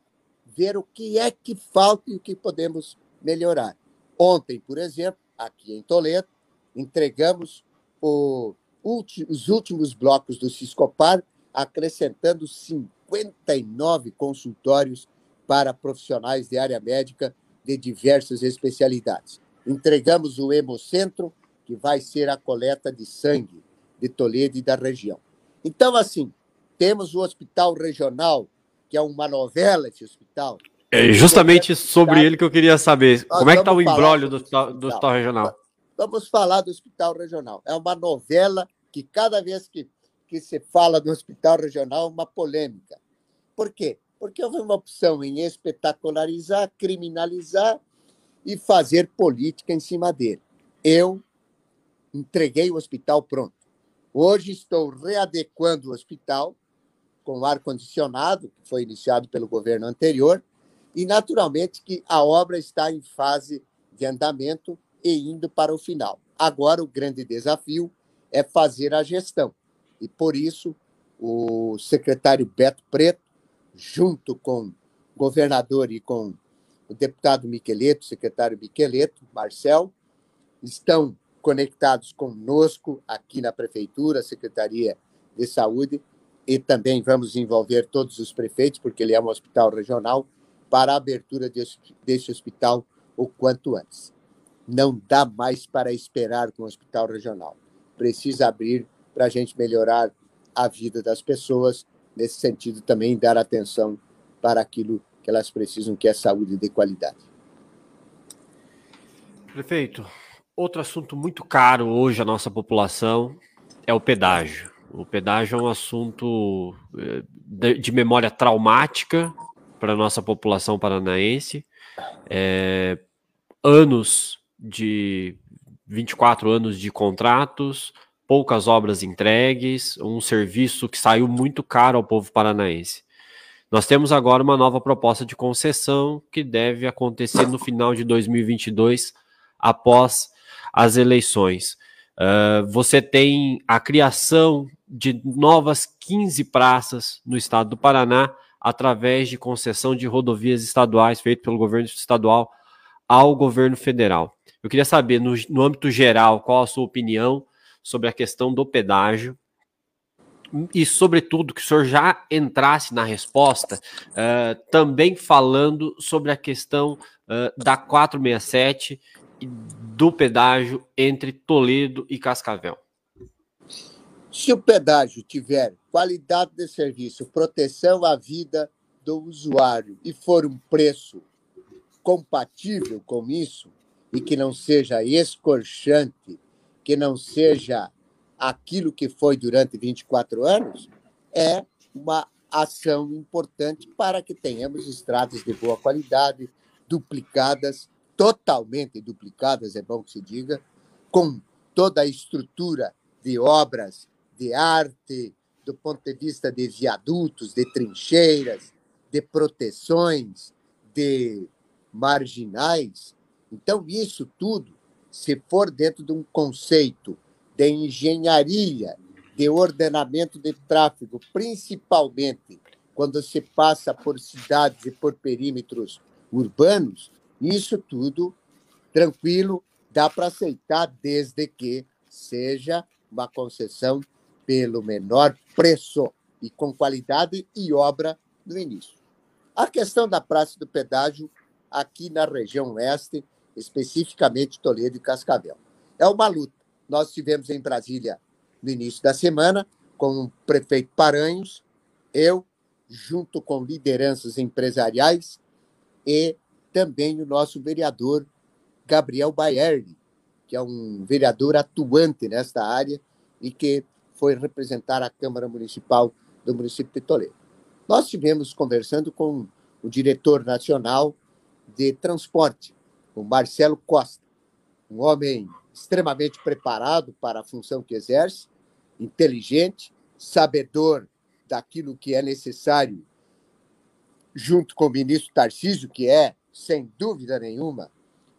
ver o que é que falta e o que podemos melhorar. Ontem, por exemplo, aqui em Toledo, entregamos o, os últimos blocos do Ciscopar, acrescentando 59 consultórios para profissionais de área médica de diversas especialidades. Entregamos o Hemocentro, que vai ser a coleta de sangue de Toledo e da região. Então, assim, temos o Hospital Regional, que é uma novela esse hospital. É justamente sobre ele que eu queria saber. Como é que está o embrólio do, do, hospital regional? Vamos falar do Hospital Regional. É uma novela que cada vez que, que se fala do Hospital Regional, é uma polêmica. Por quê? Porque houve uma opção em espetacularizar, criminalizar e fazer política em cima dele. Eu entreguei o hospital pronto. Hoje estou readequando o hospital com ar-condicionado, que foi iniciado pelo governo anterior, e naturalmente que a obra está em fase de andamento e indo para o final. Agora, o grande desafio é fazer a gestão. E, por isso, o secretário Beto Preto, junto com o governador e com o deputado Miqueleto, secretário Miqueleto, Marcel, estão conectados conosco aqui na Prefeitura, Secretaria de Saúde, e também vamos envolver todos os prefeitos, porque ele é um hospital regional, para a abertura desse, desse hospital o quanto antes não dá mais para esperar com o hospital regional. Precisa abrir para a gente melhorar a vida das pessoas, nesse sentido também dar atenção para aquilo que elas precisam, que é saúde de qualidade. Prefeito, outro assunto muito caro hoje à nossa população é o pedágio. O pedágio é um assunto eh, de memória traumática para a nossa população paranaense. É, anos de 24 anos de contratos, poucas obras entregues, um serviço que saiu muito caro ao povo paranaense. Nós temos agora uma nova proposta de concessão que deve acontecer no final de 2022, após as eleições. Uh, você tem a criação de novas 15 praças no estado do Paraná através de concessão de rodovias estaduais feito pelo governo estadual ao governo federal. Eu queria saber, no, no âmbito geral, qual a sua opinião sobre a questão do pedágio e, sobretudo, que o senhor já entrasse na resposta, uh, também falando sobre a questão uh, da 467 e do pedágio entre Toledo e Cascavel. Se o pedágio tiver qualidade de serviço, proteção à vida do usuário e for um preço compatível com isso, e que não seja escorchante, que não seja aquilo que foi durante 24 anos, é uma ação importante para que tenhamos estradas de boa qualidade, duplicadas, totalmente duplicadas, é bom que se diga, com toda a estrutura de obras de arte, do ponto de vista de viadutos, de trincheiras, de proteções, de marginais, então, isso tudo, se for dentro de um conceito de engenharia, de ordenamento de tráfego, principalmente quando se passa por cidades e por perímetros urbanos, isso tudo tranquilo, dá para aceitar, desde que seja uma concessão pelo menor preço e com qualidade e obra no início. A questão da praça do pedágio, aqui na região oeste, especificamente Toledo e Cascavel. é uma luta. Nós tivemos em Brasília no início da semana com o prefeito Paranhos, eu, junto com lideranças empresariais e também o nosso vereador Gabriel Baerli, que é um vereador atuante nesta área e que foi representar a Câmara Municipal do município de Toledo. Nós tivemos conversando com o diretor nacional de transporte, o Marcelo Costa, um homem extremamente preparado para a função que exerce, inteligente, sabedor daquilo que é necessário, junto com o ministro Tarcísio, que é, sem dúvida nenhuma,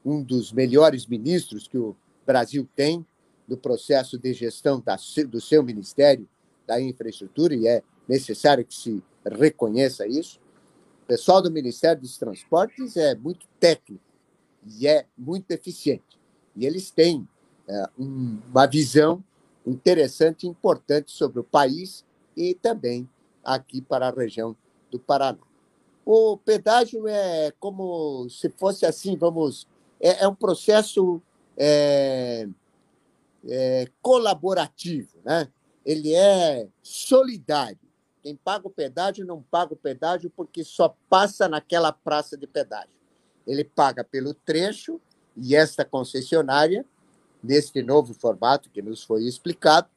um dos melhores ministros que o Brasil tem no processo de gestão da, do seu Ministério da Infraestrutura, e é necessário que se reconheça isso. O pessoal do Ministério dos Transportes é muito técnico e é muito eficiente. E eles têm é, um, uma visão interessante e importante sobre o país e também aqui para a região do Paraná. O pedágio é como se fosse assim, vamos, é, é um processo é, é, colaborativo, né? Ele é solidário. Quem paga o pedágio não paga o pedágio porque só passa naquela praça de pedágio. Ele paga pelo trecho e esta concessionária, neste novo formato que nos foi explicado,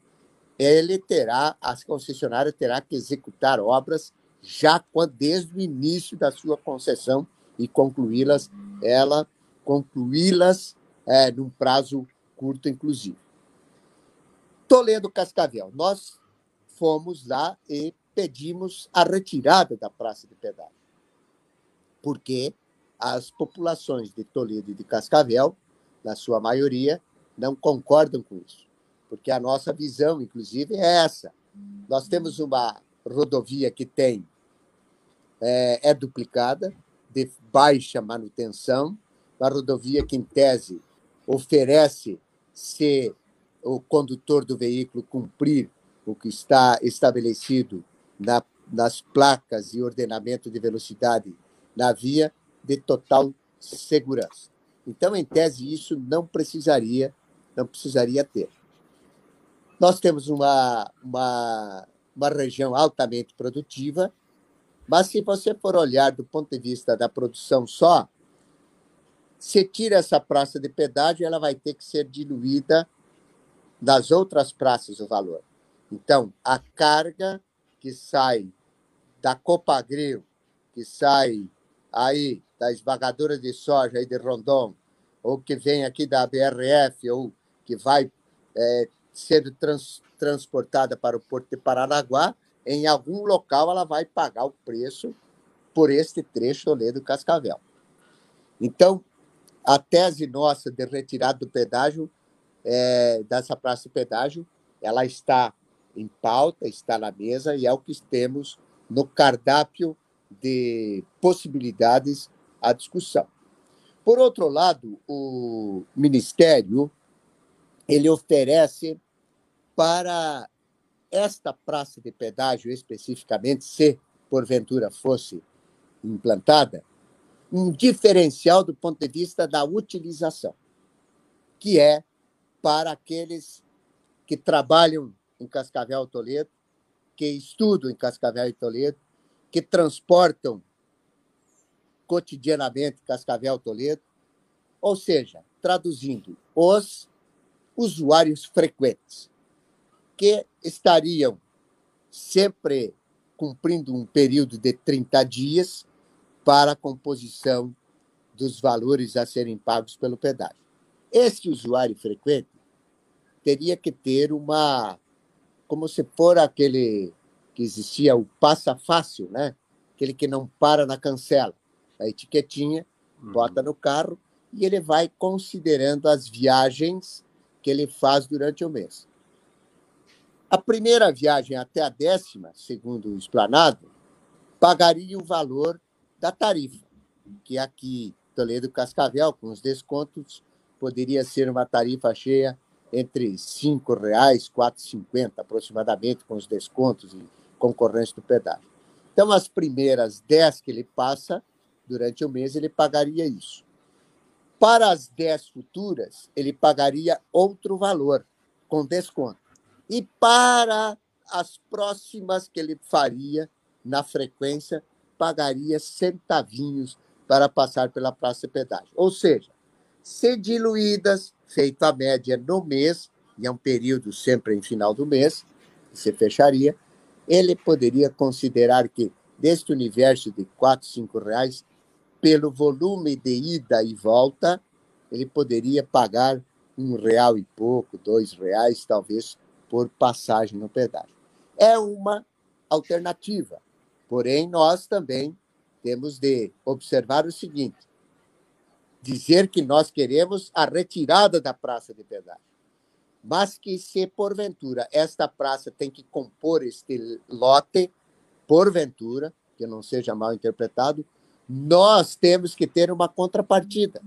ele terá, a concessionária terá que executar obras já desde o início da sua concessão e concluí-las, ela concluí-las é, num prazo curto, inclusive. Toledo Cascavel, nós fomos lá e pedimos a retirada da praça de pedágio, porque as populações de Toledo e de Cascavel, na sua maioria, não concordam com isso porque a nossa visão, inclusive, é essa. Nós temos uma rodovia que tem é, é duplicada, de baixa manutenção, uma rodovia que, em tese, oferece se o condutor do veículo cumprir o que está estabelecido na, nas placas e ordenamento de velocidade na via, de total segurança. Então, em tese, isso não precisaria, não precisaria ter. Nós temos uma, uma, uma região altamente produtiva, mas se você for olhar do ponto de vista da produção só, se tira essa praça de pedágio, ela vai ter que ser diluída das outras praças o valor. Então, a carga que sai da Copagril, que sai aí da esvagadora de soja aí de Rondon, ou que vem aqui da BRF, ou que vai é, sendo trans, transportada para o Porto de Paranaguá, em algum local ela vai pagar o preço por este trecho Toledo Cascavel. Então, a tese nossa de retirada do pedágio, é, dessa praça de pedágio, ela está em pauta, está na mesa e é o que temos no cardápio de possibilidades à discussão. Por outro lado, o Ministério ele oferece para esta praça de pedágio especificamente, se porventura fosse implantada, um diferencial do ponto de vista da utilização, que é para aqueles que trabalham em Cascavel Toledo, que estudam em Cascavel e Toledo, que transportam cotidianamente Cascavel Toledo, ou seja, traduzindo, os usuários frequentes que estariam sempre cumprindo um período de 30 dias para a composição dos valores a serem pagos pelo pedágio. Este usuário frequente teria que ter uma, como se for aquele que existia o passa fácil, né? Aquele que não para na cancela, a etiquetinha, uhum. bota no carro e ele vai considerando as viagens que ele faz durante o mês. A primeira viagem até a décima, segundo o explanado, pagaria o valor da tarifa, que aqui Toledo Cascavel, com os descontos, poderia ser uma tarifa cheia entre R$ 5,00 e R$ 4,50 aproximadamente, com os descontos e concorrência do pedágio. Então, as primeiras 10 que ele passa durante o mês, ele pagaria isso. Para as 10 futuras, ele pagaria outro valor, com desconto. E para as próximas que ele faria na frequência, pagaria centavinhos para passar pela praça de pedágio. Ou seja, se diluídas, feito a média no mês, e é um período sempre em final do mês, se fecharia, ele poderia considerar que, deste universo de 5 reais, pelo volume de ida e volta, ele poderia pagar um real e pouco, dois reais, talvez, por passagem no pedágio. É uma alternativa. Porém, nós também temos de observar o seguinte: dizer que nós queremos a retirada da praça de pedágio, mas que se porventura esta praça tem que compor este lote, porventura, que não seja mal interpretado, nós temos que ter uma contrapartida.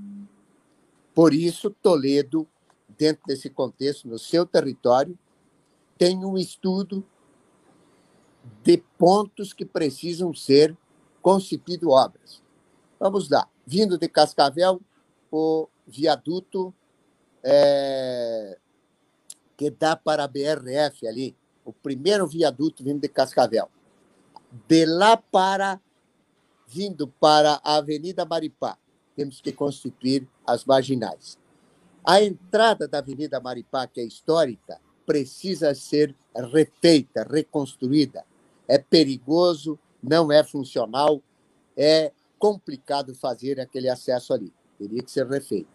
Por isso, Toledo, dentro desse contexto, no seu território, tem um estudo de pontos que precisam ser concebido obras. Vamos lá. Vindo de Cascavel, o viaduto é, que dá para a BRF ali, o primeiro viaduto vindo de Cascavel. De lá para, vindo para a Avenida Maripá, temos que constituir as marginais. A entrada da Avenida Maripá, que é histórica, precisa ser refeita, reconstruída. É perigoso, não é funcional, é complicado fazer aquele acesso ali. Teria que ser refeito.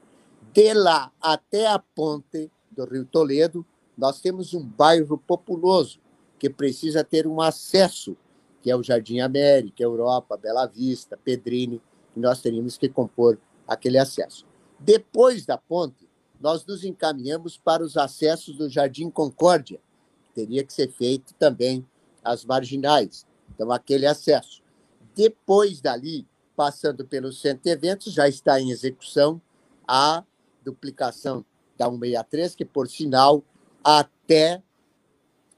De lá até a ponte do Rio Toledo, nós temos um bairro populoso que precisa ter um acesso, que é o Jardim América, Europa, Bela Vista, Pedrini, e nós teríamos que compor aquele acesso. Depois da ponte, nós nos encaminhamos para os acessos do Jardim Concórdia, que teria que ser feito também as marginais, então, aquele acesso. Depois dali, passando pelo centro de eventos, já está em execução a duplicação da 163, que, por sinal, até,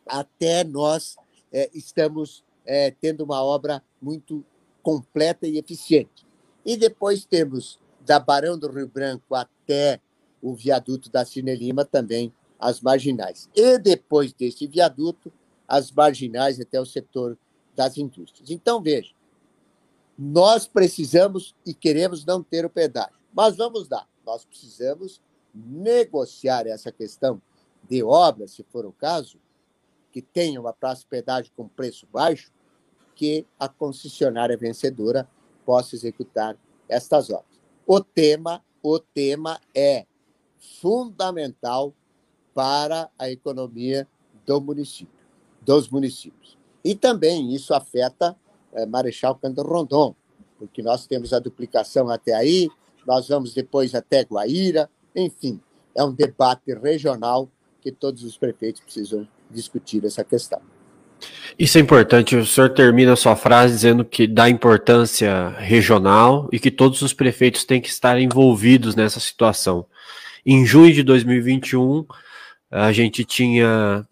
até nós é, estamos é, tendo uma obra muito completa e eficiente. E depois temos da Barão do Rio Branco até o viaduto da Cine Lima também as marginais. E depois desse viaduto, as marginais até o setor das indústrias. Então, veja, nós precisamos e queremos não ter o pedágio, mas vamos lá, nós precisamos negociar essa questão de obras, se for o caso, que tenha uma praça de pedágio com preço baixo, que a concessionária vencedora possa executar estas obras. O tema, o tema é fundamental para a economia do município, dos municípios. E também isso afeta é, Marechal Cândido Rondon, porque nós temos a duplicação até aí, nós vamos depois até Guaíra, enfim, é um debate regional que todos os prefeitos precisam discutir essa questão. Isso é importante. O senhor termina a sua frase dizendo que dá importância regional e que todos os prefeitos têm que estar envolvidos nessa situação. Em junho de 2021, a gente tinha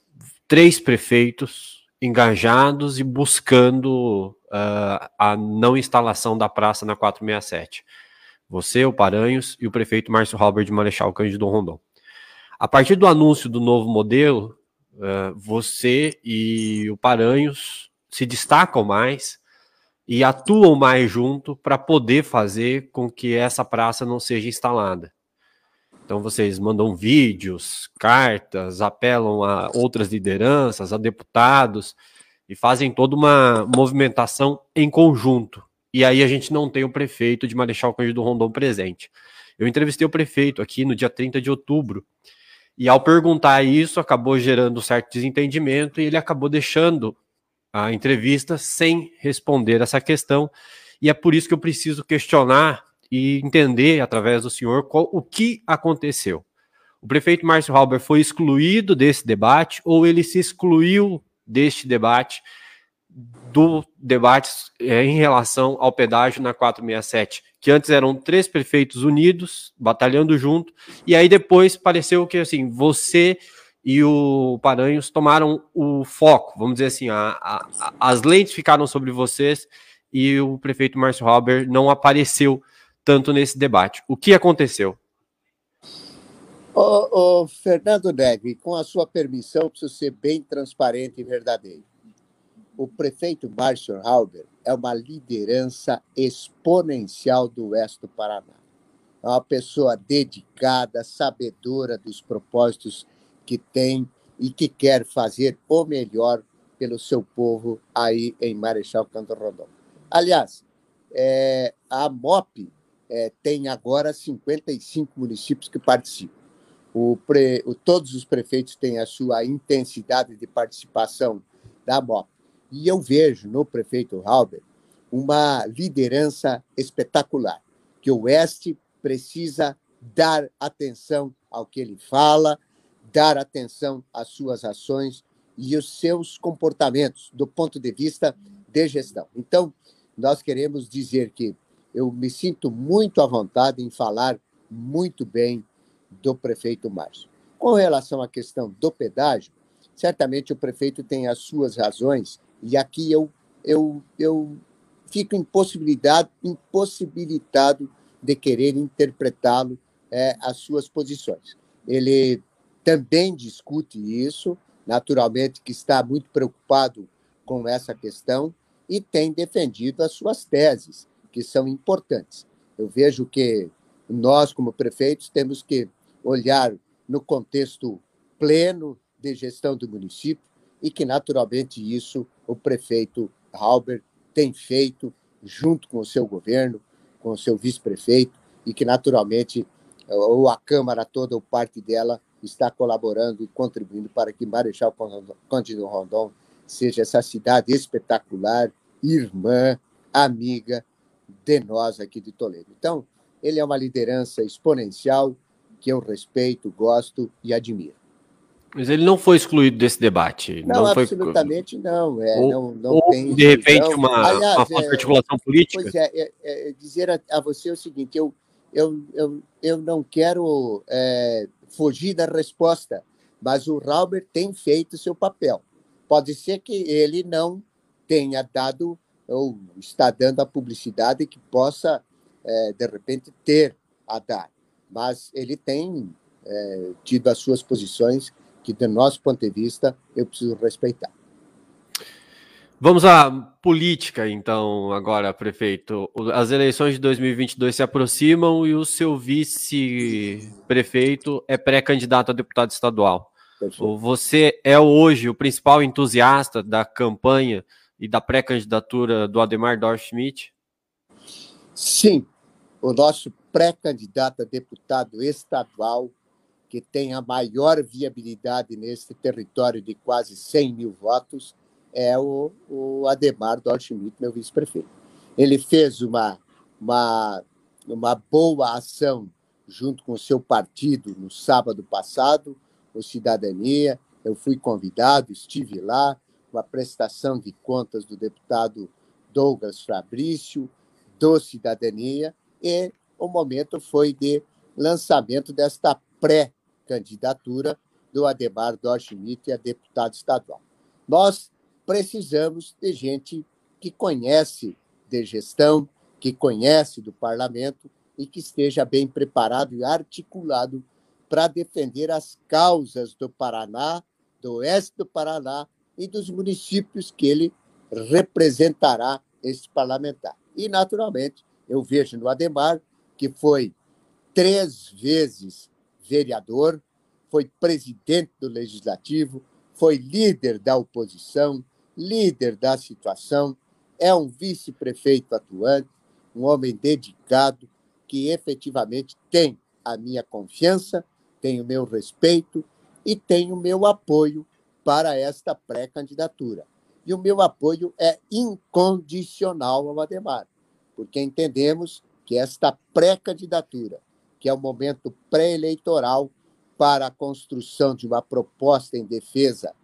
três prefeitos engajados e buscando uh, a não instalação da praça na 467. Você, o Paranhos e o prefeito Márcio Robert de Marechal Cândido Rondon. A partir do anúncio do novo modelo, uh, você e o Paranhos se destacam mais e atuam mais junto para poder fazer com que essa praça não seja instalada. Então vocês mandam vídeos, cartas, apelam a outras lideranças, a deputados e fazem toda uma movimentação em conjunto. E aí a gente não tem o prefeito de Marechal Cândido Rondon presente. Eu entrevistei o prefeito aqui no dia 30 de outubro. E ao perguntar isso, acabou gerando certo desentendimento e ele acabou deixando a entrevista sem responder essa questão. E é por isso que eu preciso questionar e entender, através do senhor, qual, o que aconteceu. O prefeito Márcio Halber foi excluído desse debate ou ele se excluiu deste debate, do debate é, em relação ao pedágio na 467, que antes eram três prefeitos unidos, batalhando junto, e aí depois pareceu que assim, você e o Paranhos tomaram o foco, vamos dizer assim, a, a, as lentes ficaram sobre vocês e o prefeito Márcio Halber não apareceu tanto nesse debate. O que aconteceu? Ô, Fernando Neve, com a sua permissão, preciso ser bem transparente e verdadeiro. O prefeito Márcio Halber é uma liderança exponencial do oeste do Paraná. É uma pessoa dedicada, sabedora dos propósitos que tem e que quer fazer o melhor pelo seu povo aí em Marechal Canto Rondon. Aliás, é, a MOP é, tem agora 55 municípios que participam. O pre, o, todos os prefeitos têm a sua intensidade de participação da MOP. E eu vejo no prefeito Halber uma liderança espetacular, que o Oeste precisa dar atenção ao que ele fala, dar atenção às suas ações e os seus comportamentos do ponto de vista de gestão. Então, nós queremos dizer que eu me sinto muito à vontade em falar muito bem do prefeito Márcio. Com relação à questão do pedágio, certamente o prefeito tem as suas razões e aqui eu, eu, eu fico impossibilitado, de querer interpretá-lo é, as suas posições. Ele também discute isso, naturalmente que está muito preocupado com essa questão e tem defendido as suas teses, que são importantes. Eu vejo que nós, como prefeitos, temos que olhar no contexto pleno de gestão do município e que, naturalmente, isso o prefeito Halber tem feito junto com o seu governo, com o seu vice-prefeito, e que, naturalmente, ou a Câmara toda ou parte dela está colaborando e contribuindo para que Marechal Cândido Rondon seja essa cidade espetacular, irmã, amiga de nós aqui de Toledo. Então, ele é uma liderança exponencial que eu respeito, gosto e admiro. Mas ele não foi excluído desse debate. Não, não absolutamente foi... não. É, ou, não, não ou, tem. De repente, uma, Aliás, uma é, articulação política. Pois é, é, é, dizer a, a, você o seguinte: eu, eu, eu, eu não quero é, fugir da resposta, mas o Robert tem feito seu papel. Pode ser que ele não tenha dado ou está dando a publicidade que possa, é, de repente, ter a dar, mas ele tem é, tido as suas posições que, do nosso ponto de vista, eu preciso respeitar. Vamos à política, então, agora, prefeito. As eleições de 2022 se aproximam e o seu vice-prefeito é pré-candidato a deputado estadual. Perfeito. Você é hoje o principal entusiasta da campanha e da pré-candidatura do Ademar Dorf Schmidt? Sim, o nosso pré-candidato a deputado estadual que tem a maior viabilidade nesse território de quase 100 mil votos, é o, o Ademar Dorschmidt, meu vice-prefeito. Ele fez uma, uma, uma boa ação junto com o seu partido no sábado passado, o Cidadania. Eu fui convidado, estive lá, com a prestação de contas do deputado Douglas Fabrício, do Cidadania, e o momento foi de lançamento desta pré candidatura do Ademar Dorschmidt a deputado estadual. Nós precisamos de gente que conhece de gestão, que conhece do parlamento e que esteja bem preparado e articulado para defender as causas do Paraná, do oeste do Paraná e dos municípios que ele representará esse parlamentar. E, naturalmente, eu vejo no Ademar, que foi três vezes vereador, foi presidente do legislativo, foi líder da oposição, líder da situação, é um vice-prefeito atuante, um homem dedicado que efetivamente tem a minha confiança, tem o meu respeito e tem o meu apoio para esta pré-candidatura. E o meu apoio é incondicional ao Ademar, porque entendemos que esta pré-candidatura que é o momento pré-eleitoral para a construção de uma proposta em defesa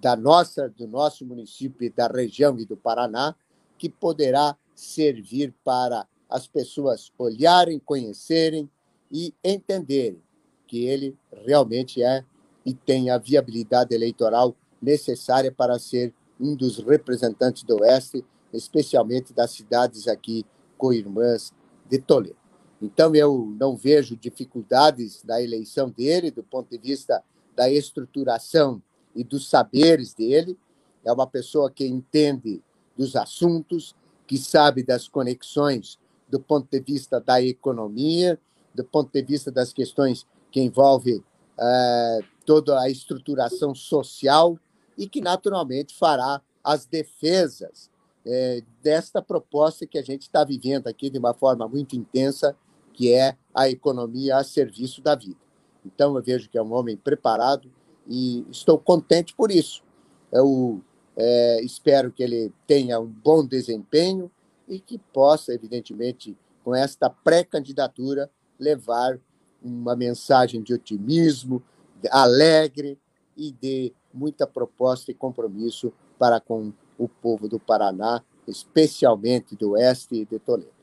da nossa, do nosso município da região e do Paraná, que poderá servir para as pessoas olharem, conhecerem e entenderem que ele realmente é e tem a viabilidade eleitoral necessária para ser um dos representantes do Oeste, especialmente das cidades aqui co-irmãs de Toledo. Então, eu não vejo dificuldades na eleição dele, do ponto de vista da estruturação e dos saberes dele. É uma pessoa que entende dos assuntos, que sabe das conexões do ponto de vista da economia, do ponto de vista das questões que envolvem é, toda a estruturação social e que, naturalmente, fará as defesas é, desta proposta que a gente está vivendo aqui de uma forma muito intensa, que é a economia a serviço da vida. Então, eu vejo que é um homem preparado e estou contente por isso. Eu é, espero que ele tenha um bom desempenho e que possa, evidentemente, com esta pré-candidatura, levar uma mensagem de otimismo, alegre e de muita proposta e compromisso para com o povo do Paraná, especialmente do Oeste e de Toledo.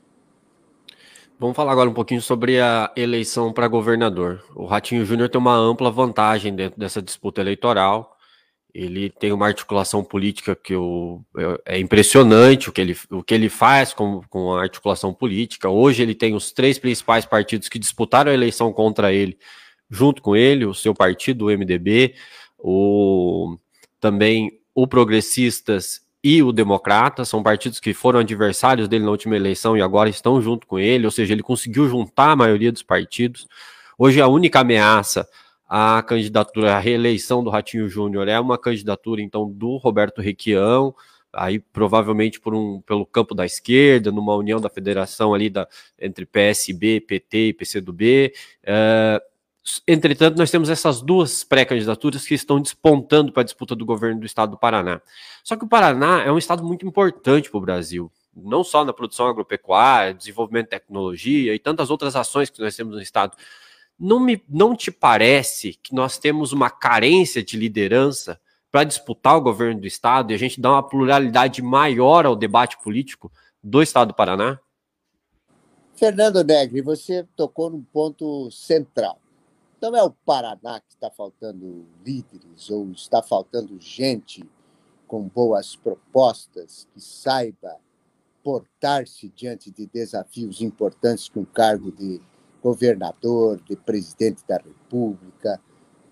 Vamos falar agora um pouquinho sobre a eleição para governador. O Ratinho Júnior tem uma ampla vantagem dentro dessa disputa eleitoral. Ele tem uma articulação política que eu, é impressionante o que ele, o que ele faz com, com a articulação política. Hoje ele tem os três principais partidos que disputaram a eleição contra ele, junto com ele, o seu partido, o MDB, o, também o Progressistas e o Democrata, são partidos que foram adversários dele na última eleição e agora estão junto com ele, ou seja, ele conseguiu juntar a maioria dos partidos. Hoje a única ameaça à candidatura, à reeleição do Ratinho Júnior é uma candidatura, então, do Roberto Requião, aí provavelmente por um, pelo campo da esquerda, numa união da federação ali da, entre PSB, PT e PCdoB. Uh, Entretanto, nós temos essas duas pré-candidaturas que estão despontando para a disputa do governo do estado do Paraná. Só que o Paraná é um estado muito importante para o Brasil, não só na produção agropecuária, desenvolvimento de tecnologia e tantas outras ações que nós temos no estado. Não, me, não te parece que nós temos uma carência de liderança para disputar o governo do estado e a gente dá uma pluralidade maior ao debate político do estado do Paraná? Fernando Negri, você tocou num ponto central. Não é o Paraná que está faltando líderes ou está faltando gente com boas propostas que saiba portar-se diante de desafios importantes que um cargo de governador, de presidente da República,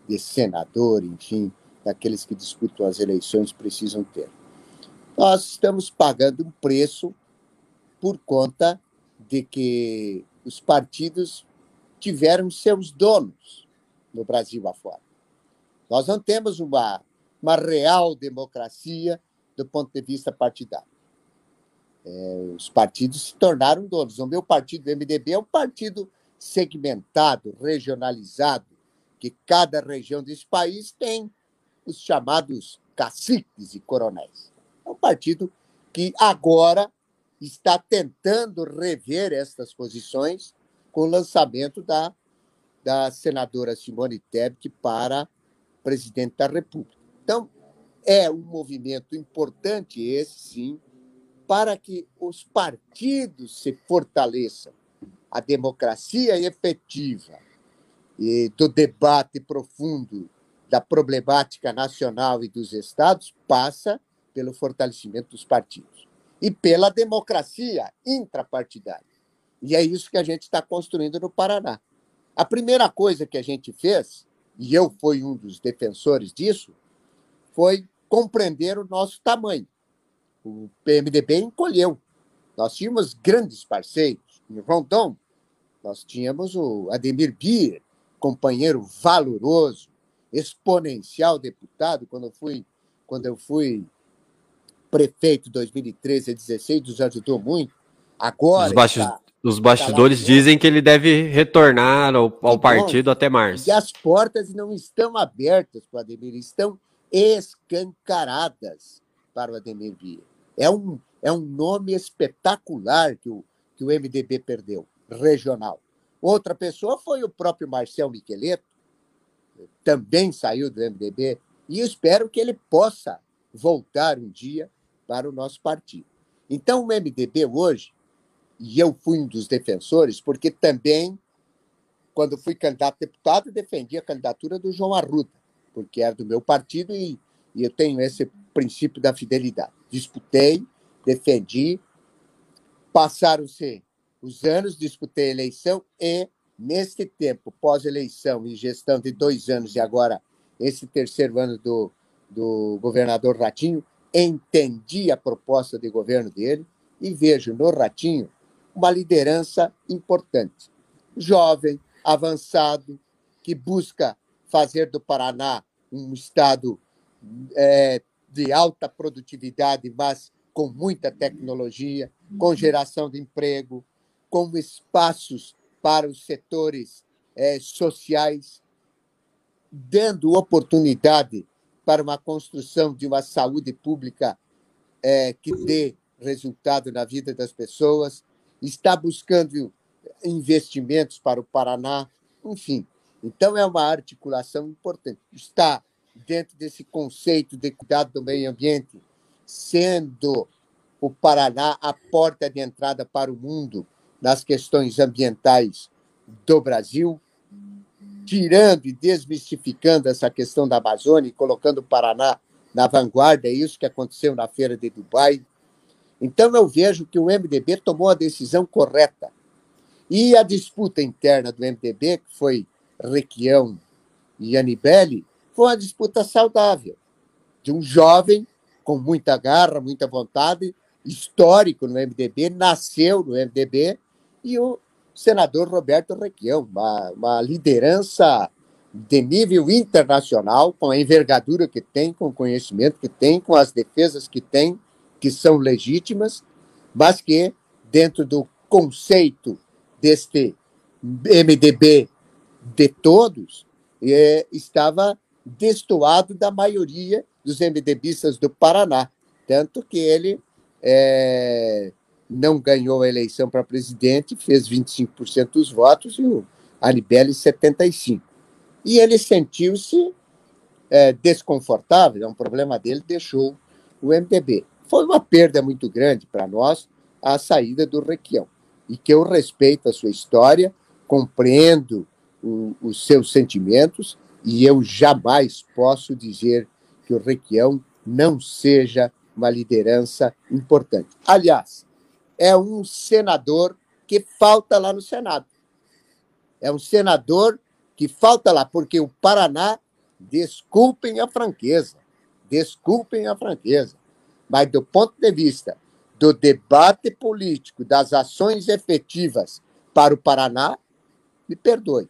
de senador, enfim, daqueles que disputam as eleições precisam ter. Nós estamos pagando um preço por conta de que os partidos tiveram seus donos no Brasil afora. Nós não temos uma, uma real democracia do ponto de vista partidário. É, os partidos se tornaram donos. O meu partido, o MDB, é um partido segmentado, regionalizado, que cada região desse país tem os chamados caciques e coronéis. É um partido que agora está tentando rever estas posições com o lançamento da, da senadora Simone Tebet para presidente da República. Então, é um movimento importante esse, sim, para que os partidos se fortaleçam. A democracia efetiva e do debate profundo da problemática nacional e dos estados passa pelo fortalecimento dos partidos e pela democracia intrapartidária. E é isso que a gente está construindo no Paraná. A primeira coisa que a gente fez, e eu fui um dos defensores disso, foi compreender o nosso tamanho. O PMDB encolheu. Nós tínhamos grandes parceiros. Em Rondon, nós tínhamos o Ademir Bier, companheiro valoroso, exponencial deputado, quando eu fui, quando eu fui prefeito em 2013 a 2016, nos ajudou muito. Agora. Os, baixos, está, os bastidores está dizem que ele deve retornar ao, ao partido até março. E as portas não estão abertas para o Ademir, estão escancaradas para o Ademir Bia. É um, é um nome espetacular que o, que o MDB perdeu, regional. Outra pessoa foi o próprio Marcel Micheleto, também saiu do MDB, e eu espero que ele possa voltar um dia para o nosso partido. Então, o MDB hoje, e eu fui um dos defensores, porque também, quando fui candidato a deputado, defendi a candidatura do João Arruda, porque era do meu partido e, e eu tenho esse princípio da fidelidade. Disputei, defendi, passaram-se os anos, disputei a eleição e, neste tempo, pós-eleição e gestão de dois anos, e agora esse terceiro ano do, do governador Ratinho, entendi a proposta de governo dele e vejo no Ratinho uma liderança importante. Jovem, avançado, que busca fazer do Paraná um estado é, de alta produtividade, mas com muita tecnologia, com geração de emprego, com espaços para os setores é, sociais, dando oportunidade para uma construção de uma saúde pública é, que dê resultado na vida das pessoas, está buscando investimentos para o Paraná, enfim. Então, é uma articulação importante. Está dentro desse conceito de cuidado do meio ambiente, sendo o Paraná a porta de entrada para o mundo nas questões ambientais do Brasil, tirando e desmistificando essa questão da Amazônia e colocando o Paraná na vanguarda, é isso que aconteceu na feira de Dubai. Então, eu vejo que o MDB tomou a decisão correta. E a disputa interna do MDB, que foi Requião e Anibele, foi uma disputa saudável, de um jovem com muita garra, muita vontade, histórico no MDB, nasceu no MDB, e o senador Roberto Requião, uma, uma liderança de nível internacional, com a envergadura que tem, com o conhecimento que tem, com as defesas que tem, que são legítimas, mas que, dentro do conceito deste MDB de todos, é, estava destoado da maioria dos MDBistas do Paraná. Tanto que ele é, não ganhou a eleição para presidente, fez 25% dos votos e o Anibele 75%. E ele sentiu-se é, desconfortável, é um problema dele, deixou o MDB. Foi uma perda muito grande para nós a saída do Requião. E que eu respeito a sua história, compreendo o, os seus sentimentos, e eu jamais posso dizer que o Requião não seja uma liderança importante. Aliás, é um senador que falta lá no Senado. É um senador que falta lá, porque o Paraná, desculpem a franqueza, desculpem a franqueza, mas do ponto de vista do debate político, das ações efetivas para o Paraná, me perdoe,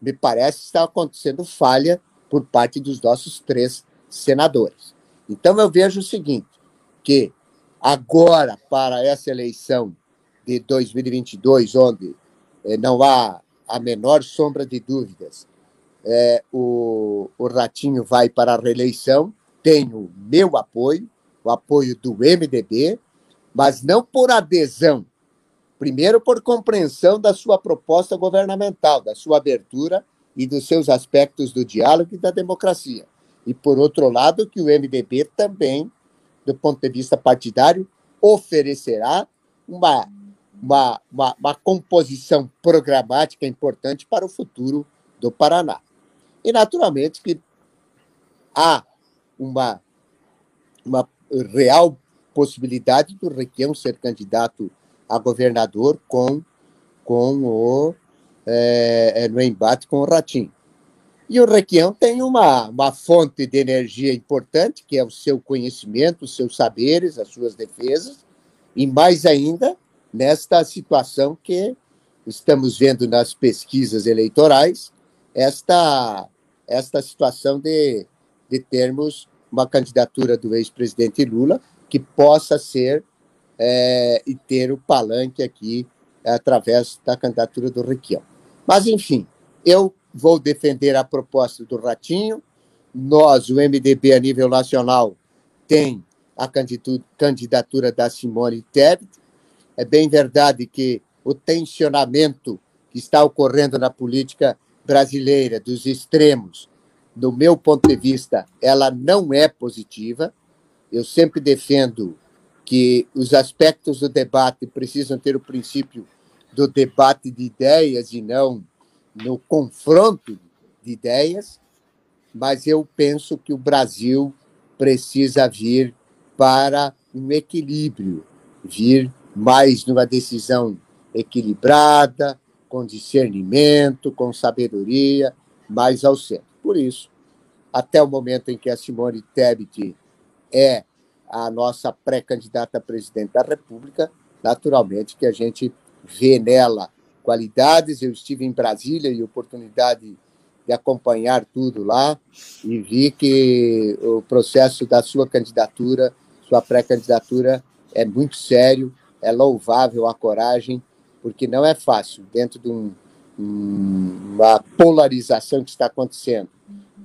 me parece que está acontecendo falha por parte dos nossos três senadores. Então eu vejo o seguinte, que agora, para essa eleição de 2022, onde eh, não há a menor sombra de dúvidas, é, o, o Ratinho vai para a reeleição, tem o meu apoio, o apoio do MDB, mas não por adesão, primeiro por compreensão da sua proposta governamental, da sua abertura e dos seus aspectos do diálogo e da democracia. E, por outro lado, que o MDB também do ponto de vista partidário, oferecerá uma, uma, uma, uma composição programática importante para o futuro do Paraná. E, naturalmente, que há uma, uma real possibilidade do Requião ser candidato a governador com, com o, é, no embate com o Ratinho. E o Requião tem uma, uma fonte de energia importante, que é o seu conhecimento, os seus saberes, as suas defesas, e mais ainda nesta situação que estamos vendo nas pesquisas eleitorais, esta, esta situação de, de termos uma candidatura do ex-presidente Lula que possa ser é, e ter o palanque aqui através da candidatura do Requião. Mas, enfim, eu vou defender a proposta do Ratinho. Nós, o MDB, a nível nacional, tem a candidatura da Simone Tebet. É bem verdade que o tensionamento que está ocorrendo na política brasileira, dos extremos, do meu ponto de vista, ela não é positiva. Eu sempre defendo que os aspectos do debate precisam ter o princípio do debate de ideias e não no confronto de ideias, mas eu penso que o Brasil precisa vir para um equilíbrio, vir mais numa decisão equilibrada, com discernimento, com sabedoria, mais ao centro. Por isso, até o momento em que a Simone Tebet é a nossa pré-candidata a presidente da República, naturalmente que a gente vê nela qualidades. Eu estive em Brasília e oportunidade de acompanhar tudo lá e vi que o processo da sua candidatura, sua pré-candidatura, é muito sério, é louvável a coragem, porque não é fácil dentro de um, uma polarização que está acontecendo.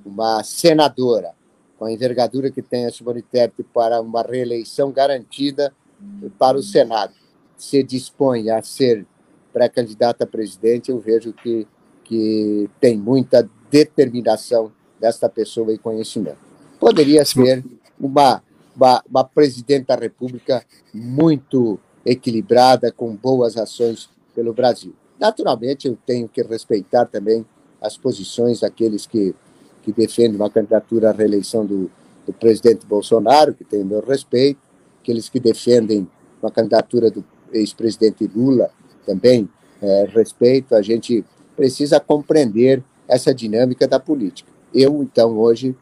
Uma senadora com a envergadura que tem a Simone Tebet para uma reeleição garantida para o Senado, se dispõe a ser pré-candidata a presidente, eu vejo que, que tem muita determinação desta pessoa e conhecimento. Poderia ser uma, uma, uma presidente da República muito equilibrada, com boas ações pelo Brasil. Naturalmente, eu tenho que respeitar também as posições daqueles que que defende uma candidatura à reeleição do, do presidente Bolsonaro, que tem o meu respeito, aqueles que defendem uma candidatura do ex-presidente Lula, também é, respeito. A gente precisa compreender essa dinâmica da política. Eu, então, hoje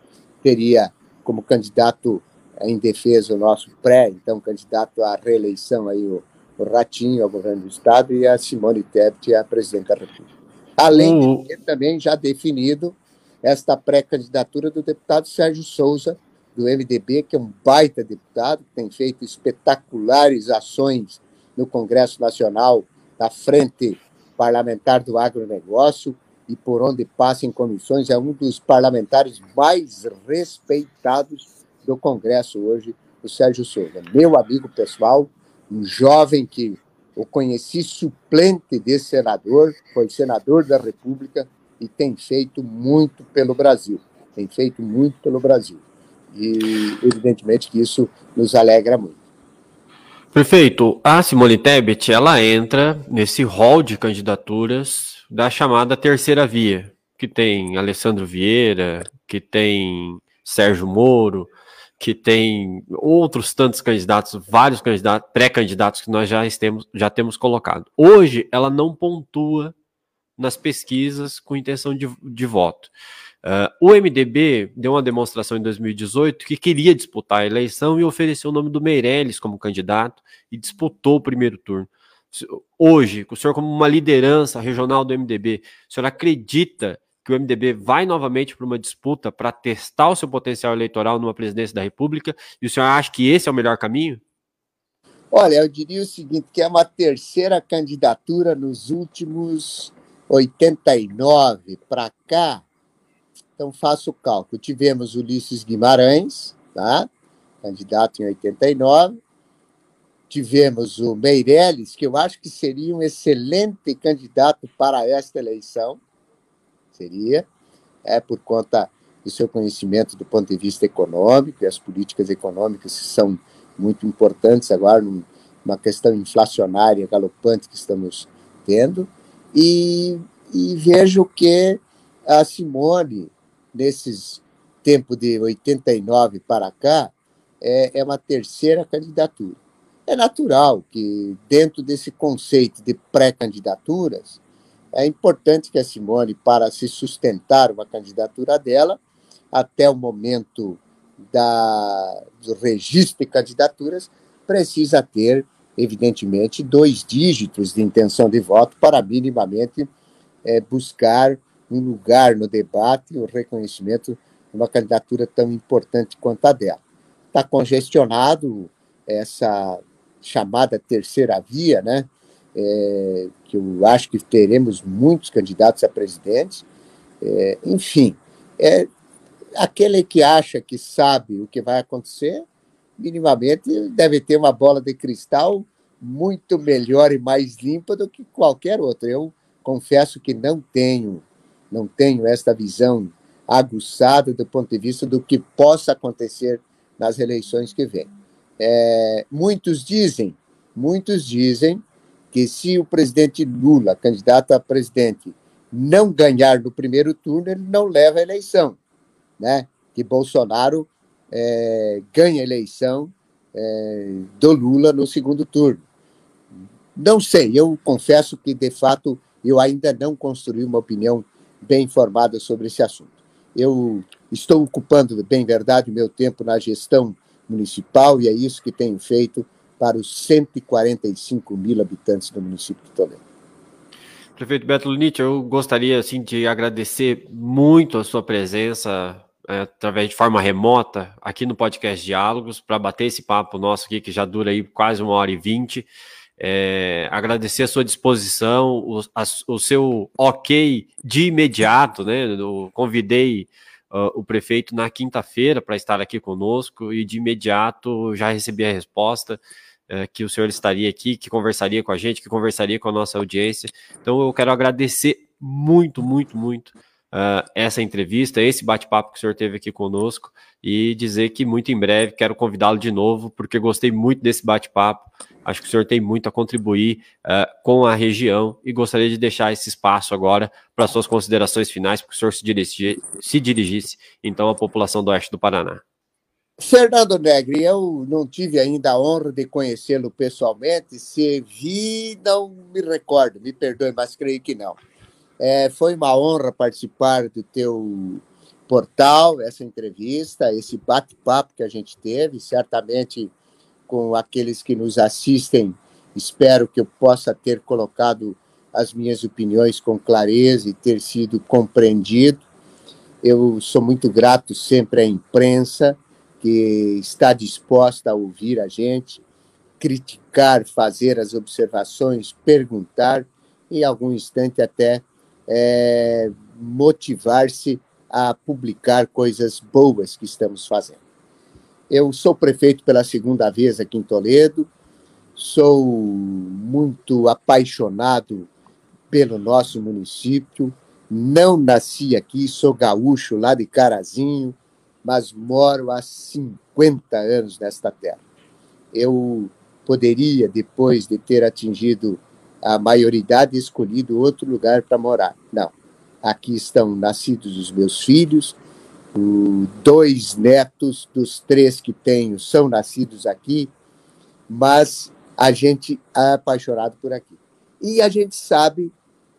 teria como candidato em defesa o nosso pré, então, candidato à reeleição aí o, o Ratinho ao governo do Estado e a Simone Tebet a presidente da República. Além uhum. de ter também já definido esta pré-candidatura do deputado Sérgio Souza, do MDB, que é um baita deputado, que tem feito espetaculares ações no Congresso Nacional, na frente parlamentar do agronegócio, e por onde passa em comissões, é um dos parlamentares mais respeitados do Congresso hoje, o Sérgio Souza. Meu amigo pessoal, um jovem que eu conheci suplente de senador, foi senador da República, e tem feito muito pelo Brasil. Tem feito muito pelo Brasil. E, evidentemente, que isso nos alegra muito. Perfeito. A Simone Tebet, ela entra nesse hall de candidaturas da chamada terceira via, que tem Alessandro Vieira, que tem Sérgio Moro, que tem outros tantos candidatos, vários candidatos, pré-candidatos que nós já, temos, já temos colocado. Hoje, ela não pontua nas pesquisas com intenção de, de voto. Uh, o MDB deu uma demonstração em 2018 que queria disputar a eleição e ofereceu o nome do Meirelles como candidato e disputou o primeiro turno. Hoje, o senhor, como uma liderança regional do MDB, o senhor acredita que o MDB vai novamente para uma disputa para testar o seu potencial eleitoral numa presidência da República? E o senhor acha que esse é o melhor caminho? Olha, eu diria o seguinte, que é uma terceira candidatura nos últimos 89 para cá, então faço o cálculo. Tivemos Ulisses Guimarães, tá? candidato em 89. Tivemos o Meirelles, que eu acho que seria um excelente candidato para esta eleição. Seria, é por conta do seu conhecimento do ponto de vista econômico, e as políticas econômicas que são muito importantes agora, numa questão inflacionária galopante que estamos tendo. E, e vejo que a Simone, nesses tempo de 89 para cá, é, é uma terceira candidatura. É natural que, dentro desse conceito de pré-candidaturas, é importante que a Simone, para se sustentar uma candidatura dela, até o momento da, do registro de candidaturas, precisa ter evidentemente, dois dígitos de intenção de voto para minimamente é, buscar um lugar no debate e o reconhecimento de uma candidatura tão importante quanto a dela. Está congestionado essa chamada terceira via, né? É, que eu acho que teremos muitos candidatos a presidente. É, enfim, é, aquele que acha que sabe o que vai acontecer minimamente deve ter uma bola de cristal muito melhor e mais limpa do que qualquer outra. Eu confesso que não tenho, não tenho esta visão aguçada do ponto de vista do que possa acontecer nas eleições que vêm. É, muitos dizem, muitos dizem que se o presidente Lula, candidato a presidente, não ganhar no primeiro turno, ele não leva a eleição, né? Que Bolsonaro é, ganha a eleição é, do Lula no segundo turno. não sei, eu confesso que, de fato, eu ainda não construí uma opinião bem informada sobre esse assunto. Eu estou ocupando, bem verdade, meu tempo na gestão municipal e é isso que tenho feito para os 145 mil habitantes do município de Toledo. Prefeito Beto Lunite, eu gostaria assim, de agradecer muito a sua presença é, através de forma remota aqui no podcast Diálogos para bater esse papo nosso aqui que já dura aí quase uma hora e vinte. É, agradecer a sua disposição, o, a, o, seu ok de imediato, né? Eu convidei uh, o prefeito na quinta-feira para estar aqui conosco e de imediato já recebi a resposta uh, que o senhor estaria aqui, que conversaria com a gente, que conversaria com a nossa audiência. Então eu quero agradecer muito, muito, muito uh, essa entrevista, esse bate-papo que o senhor teve aqui conosco e dizer que muito em breve quero convidá-lo de novo, porque gostei muito desse bate-papo. Acho que o senhor tem muito a contribuir uh, com a região e gostaria de deixar esse espaço agora para suas considerações finais, para que o senhor se, dirigir, se dirigisse então à população do oeste do Paraná. Fernando Negri, eu não tive ainda a honra de conhecê-lo pessoalmente. Se vi, não me recordo, me perdoe, mas creio que não. É, foi uma honra participar do teu portal, essa entrevista, esse bate-papo que a gente teve. Certamente, com aqueles que nos assistem, espero que eu possa ter colocado as minhas opiniões com clareza e ter sido compreendido. Eu sou muito grato sempre à imprensa, que está disposta a ouvir a gente, criticar, fazer as observações, perguntar e, em algum instante, até é, motivar-se a publicar coisas boas que estamos fazendo. Eu sou prefeito pela segunda vez aqui em Toledo, sou muito apaixonado pelo nosso município, não nasci aqui, sou gaúcho lá de Carazinho, mas moro há 50 anos nesta terra. Eu poderia, depois de ter atingido a maioridade escolhido outro lugar para morar. Não. Aqui estão nascidos os meus filhos, dois netos dos três que tenho são nascidos aqui, mas a gente é apaixonado por aqui. E a gente sabe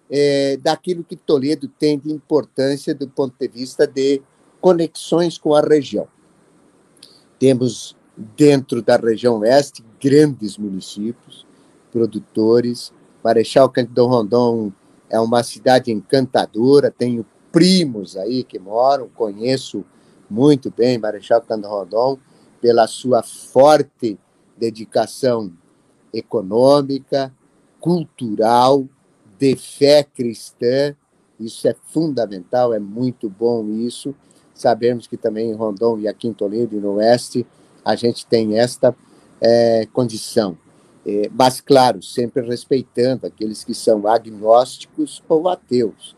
é, daquilo que Toledo tem de importância do ponto de vista de conexões com a região. Temos dentro da região oeste grandes municípios, produtores, Marechal Cândido Rondon é uma cidade encantadora, tenho primos aí que moram, conheço muito bem Marechal Cândido Rondon pela sua forte dedicação econômica, cultural, de fé cristã. Isso é fundamental, é muito bom isso. Sabemos que também em Rondon e aqui em Toledo e no Oeste a gente tem esta é, condição. É, mas, claro, sempre respeitando aqueles que são agnósticos ou ateus.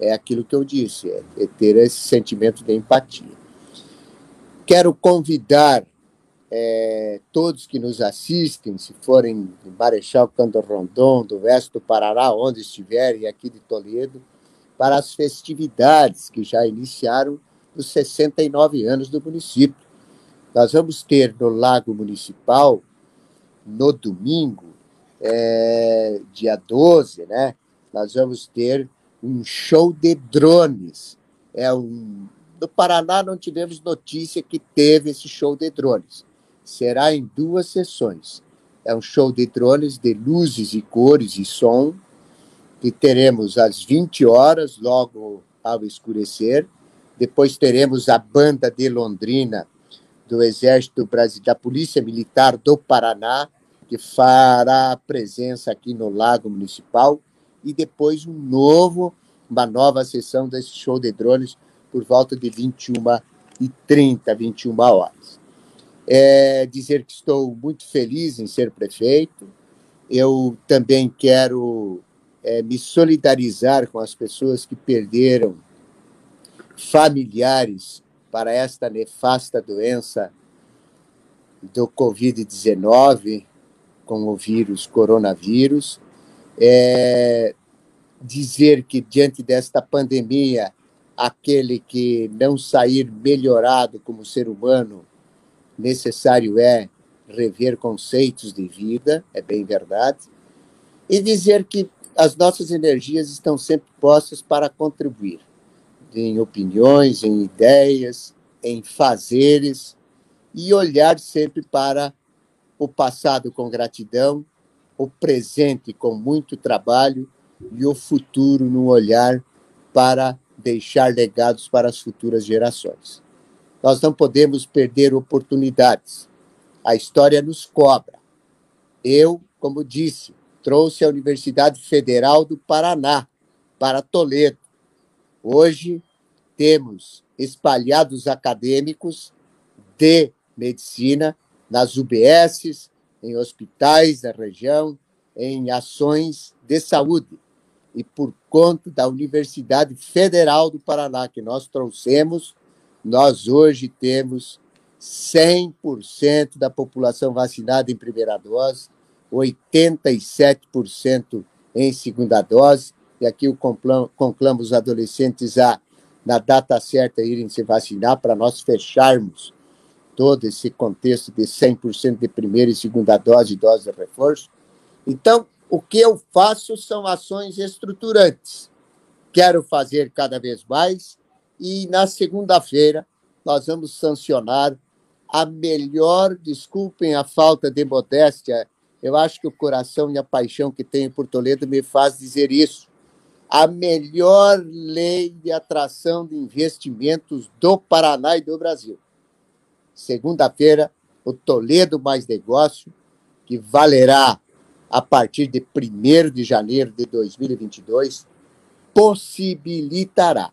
É aquilo que eu disse, é, é ter esse sentimento de empatia. Quero convidar é, todos que nos assistem, se forem de Marechal Cândido Rondon, do Oeste do Paraná, onde estiverem, aqui de Toledo, para as festividades que já iniciaram os 69 anos do município. Nós vamos ter no Lago Municipal no domingo, é, dia 12, né, nós vamos ter um show de drones. É um, no Paraná não tivemos notícia que teve esse show de drones. Será em duas sessões. É um show de drones de luzes e cores e som, que teremos às 20 horas, logo ao escurecer. Depois teremos a banda de Londrina do Exército Brasileiro, da Polícia Militar do Paraná, que fará presença aqui no Lago Municipal, e depois um novo, uma nova sessão desse show de drones por volta de 21 e 30, 21 horas. É dizer que estou muito feliz em ser prefeito. Eu também quero é, me solidarizar com as pessoas que perderam familiares para esta nefasta doença do Covid-19, com o vírus coronavírus, é dizer que diante desta pandemia, aquele que não sair melhorado como ser humano, necessário é rever conceitos de vida, é bem verdade. e dizer que as nossas energias estão sempre postas para contribuir em opiniões, em ideias, em fazeres e olhar sempre para o passado com gratidão, o presente com muito trabalho e o futuro no olhar para deixar legados para as futuras gerações. Nós não podemos perder oportunidades. A história nos cobra. Eu, como disse, trouxe a Universidade Federal do Paraná para Toledo. Hoje temos espalhados acadêmicos de medicina nas UBSs, em hospitais da região, em ações de saúde. E por conta da Universidade Federal do Paraná que nós trouxemos, nós hoje temos 100% da população vacinada em primeira dose, 87% em segunda dose, e aqui eu conclamo os adolescentes a, na data certa, irem se vacinar para nós fecharmos todo esse contexto de 100% de primeira e segunda dose dose de reforço. Então, o que eu faço são ações estruturantes. Quero fazer cada vez mais e na segunda-feira nós vamos sancionar a melhor, desculpem a falta de modéstia, eu acho que o coração e a paixão que tenho por Toledo me faz dizer isso. A melhor lei de atração de investimentos do Paraná e do Brasil. Segunda-feira, o Toledo Mais Negócio, que valerá a partir de 1 de janeiro de 2022, possibilitará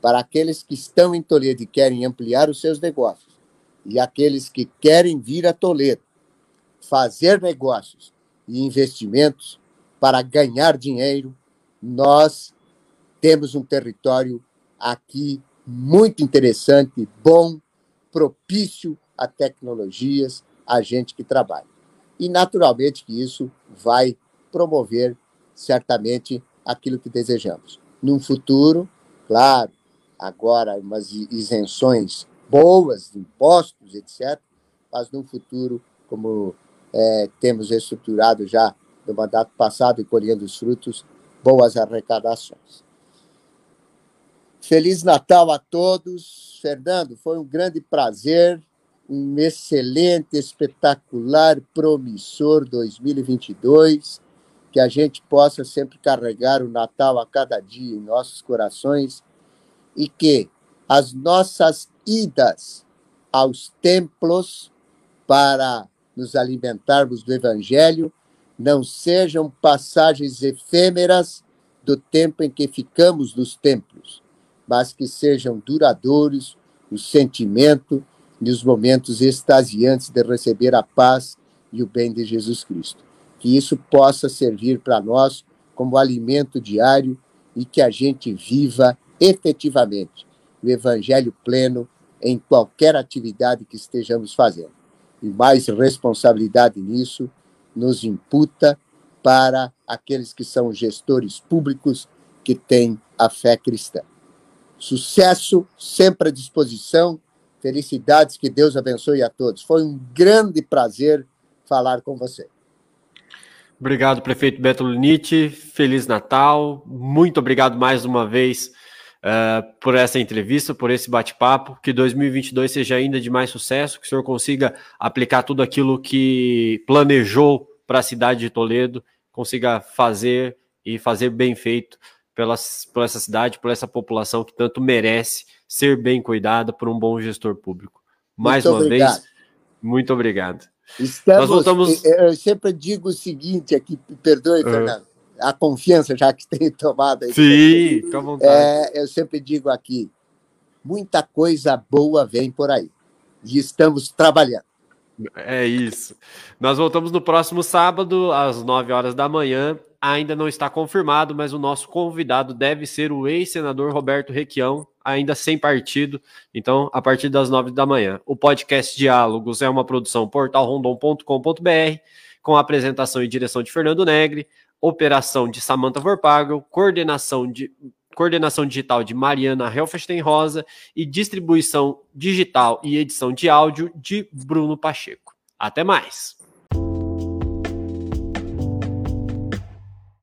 para aqueles que estão em Toledo e querem ampliar os seus negócios e aqueles que querem vir a Toledo fazer negócios e investimentos para ganhar dinheiro, nós temos um território aqui muito interessante, bom, propício a tecnologias, a gente que trabalha. E, naturalmente, que isso vai promover, certamente, aquilo que desejamos. Num futuro, claro, agora umas isenções boas de impostos, etc., mas num futuro, como é, temos estruturado já no mandato passado e colhendo os frutos, boas arrecadações. Feliz Natal a todos. Fernando, foi um grande prazer, um excelente, espetacular, promissor 2022. Que a gente possa sempre carregar o Natal a cada dia em nossos corações e que as nossas idas aos templos para nos alimentarmos do Evangelho não sejam passagens efêmeras do tempo em que ficamos nos templos, mas que sejam duradouros o sentimento e os momentos extasiantes de receber a paz e o bem de Jesus Cristo. Que isso possa servir para nós como alimento diário e que a gente viva efetivamente o Evangelho pleno em qualquer atividade que estejamos fazendo e mais responsabilidade nisso nos imputa para aqueles que são gestores públicos que têm a fé cristã. Sucesso, sempre à disposição. Felicidades, que Deus abençoe a todos. Foi um grande prazer falar com você. Obrigado, prefeito Beto Lunite. Feliz Natal. Muito obrigado mais uma vez uh, por essa entrevista, por esse bate-papo. Que 2022 seja ainda de mais sucesso, que o senhor consiga aplicar tudo aquilo que planejou para a cidade de Toledo, consiga fazer e fazer bem feito pelas, por essa cidade, por essa população que tanto merece ser bem cuidada por um bom gestor público. Mais muito uma obrigado. vez, muito obrigado. Estamos, Nós voltamos... Eu sempre digo o seguinte aqui, perdoe, Fernando a confiança já que tem tomado. Aí, Sim, fica à vontade. É, eu sempre digo aqui, muita coisa boa vem por aí. E estamos trabalhando. É isso. Nós voltamos no próximo sábado, às 9 horas da manhã. Ainda não está confirmado, mas o nosso convidado deve ser o ex-senador Roberto Requião, ainda sem partido. Então, a partir das 9 da manhã. O podcast Diálogos é uma produção portalrondon.com.br, com a apresentação e direção de Fernando Negre operação de Samantha Vorpago, coordenação, de, coordenação digital de Mariana Helfestein Rosa e distribuição digital e edição de áudio de Bruno Pacheco. Até mais!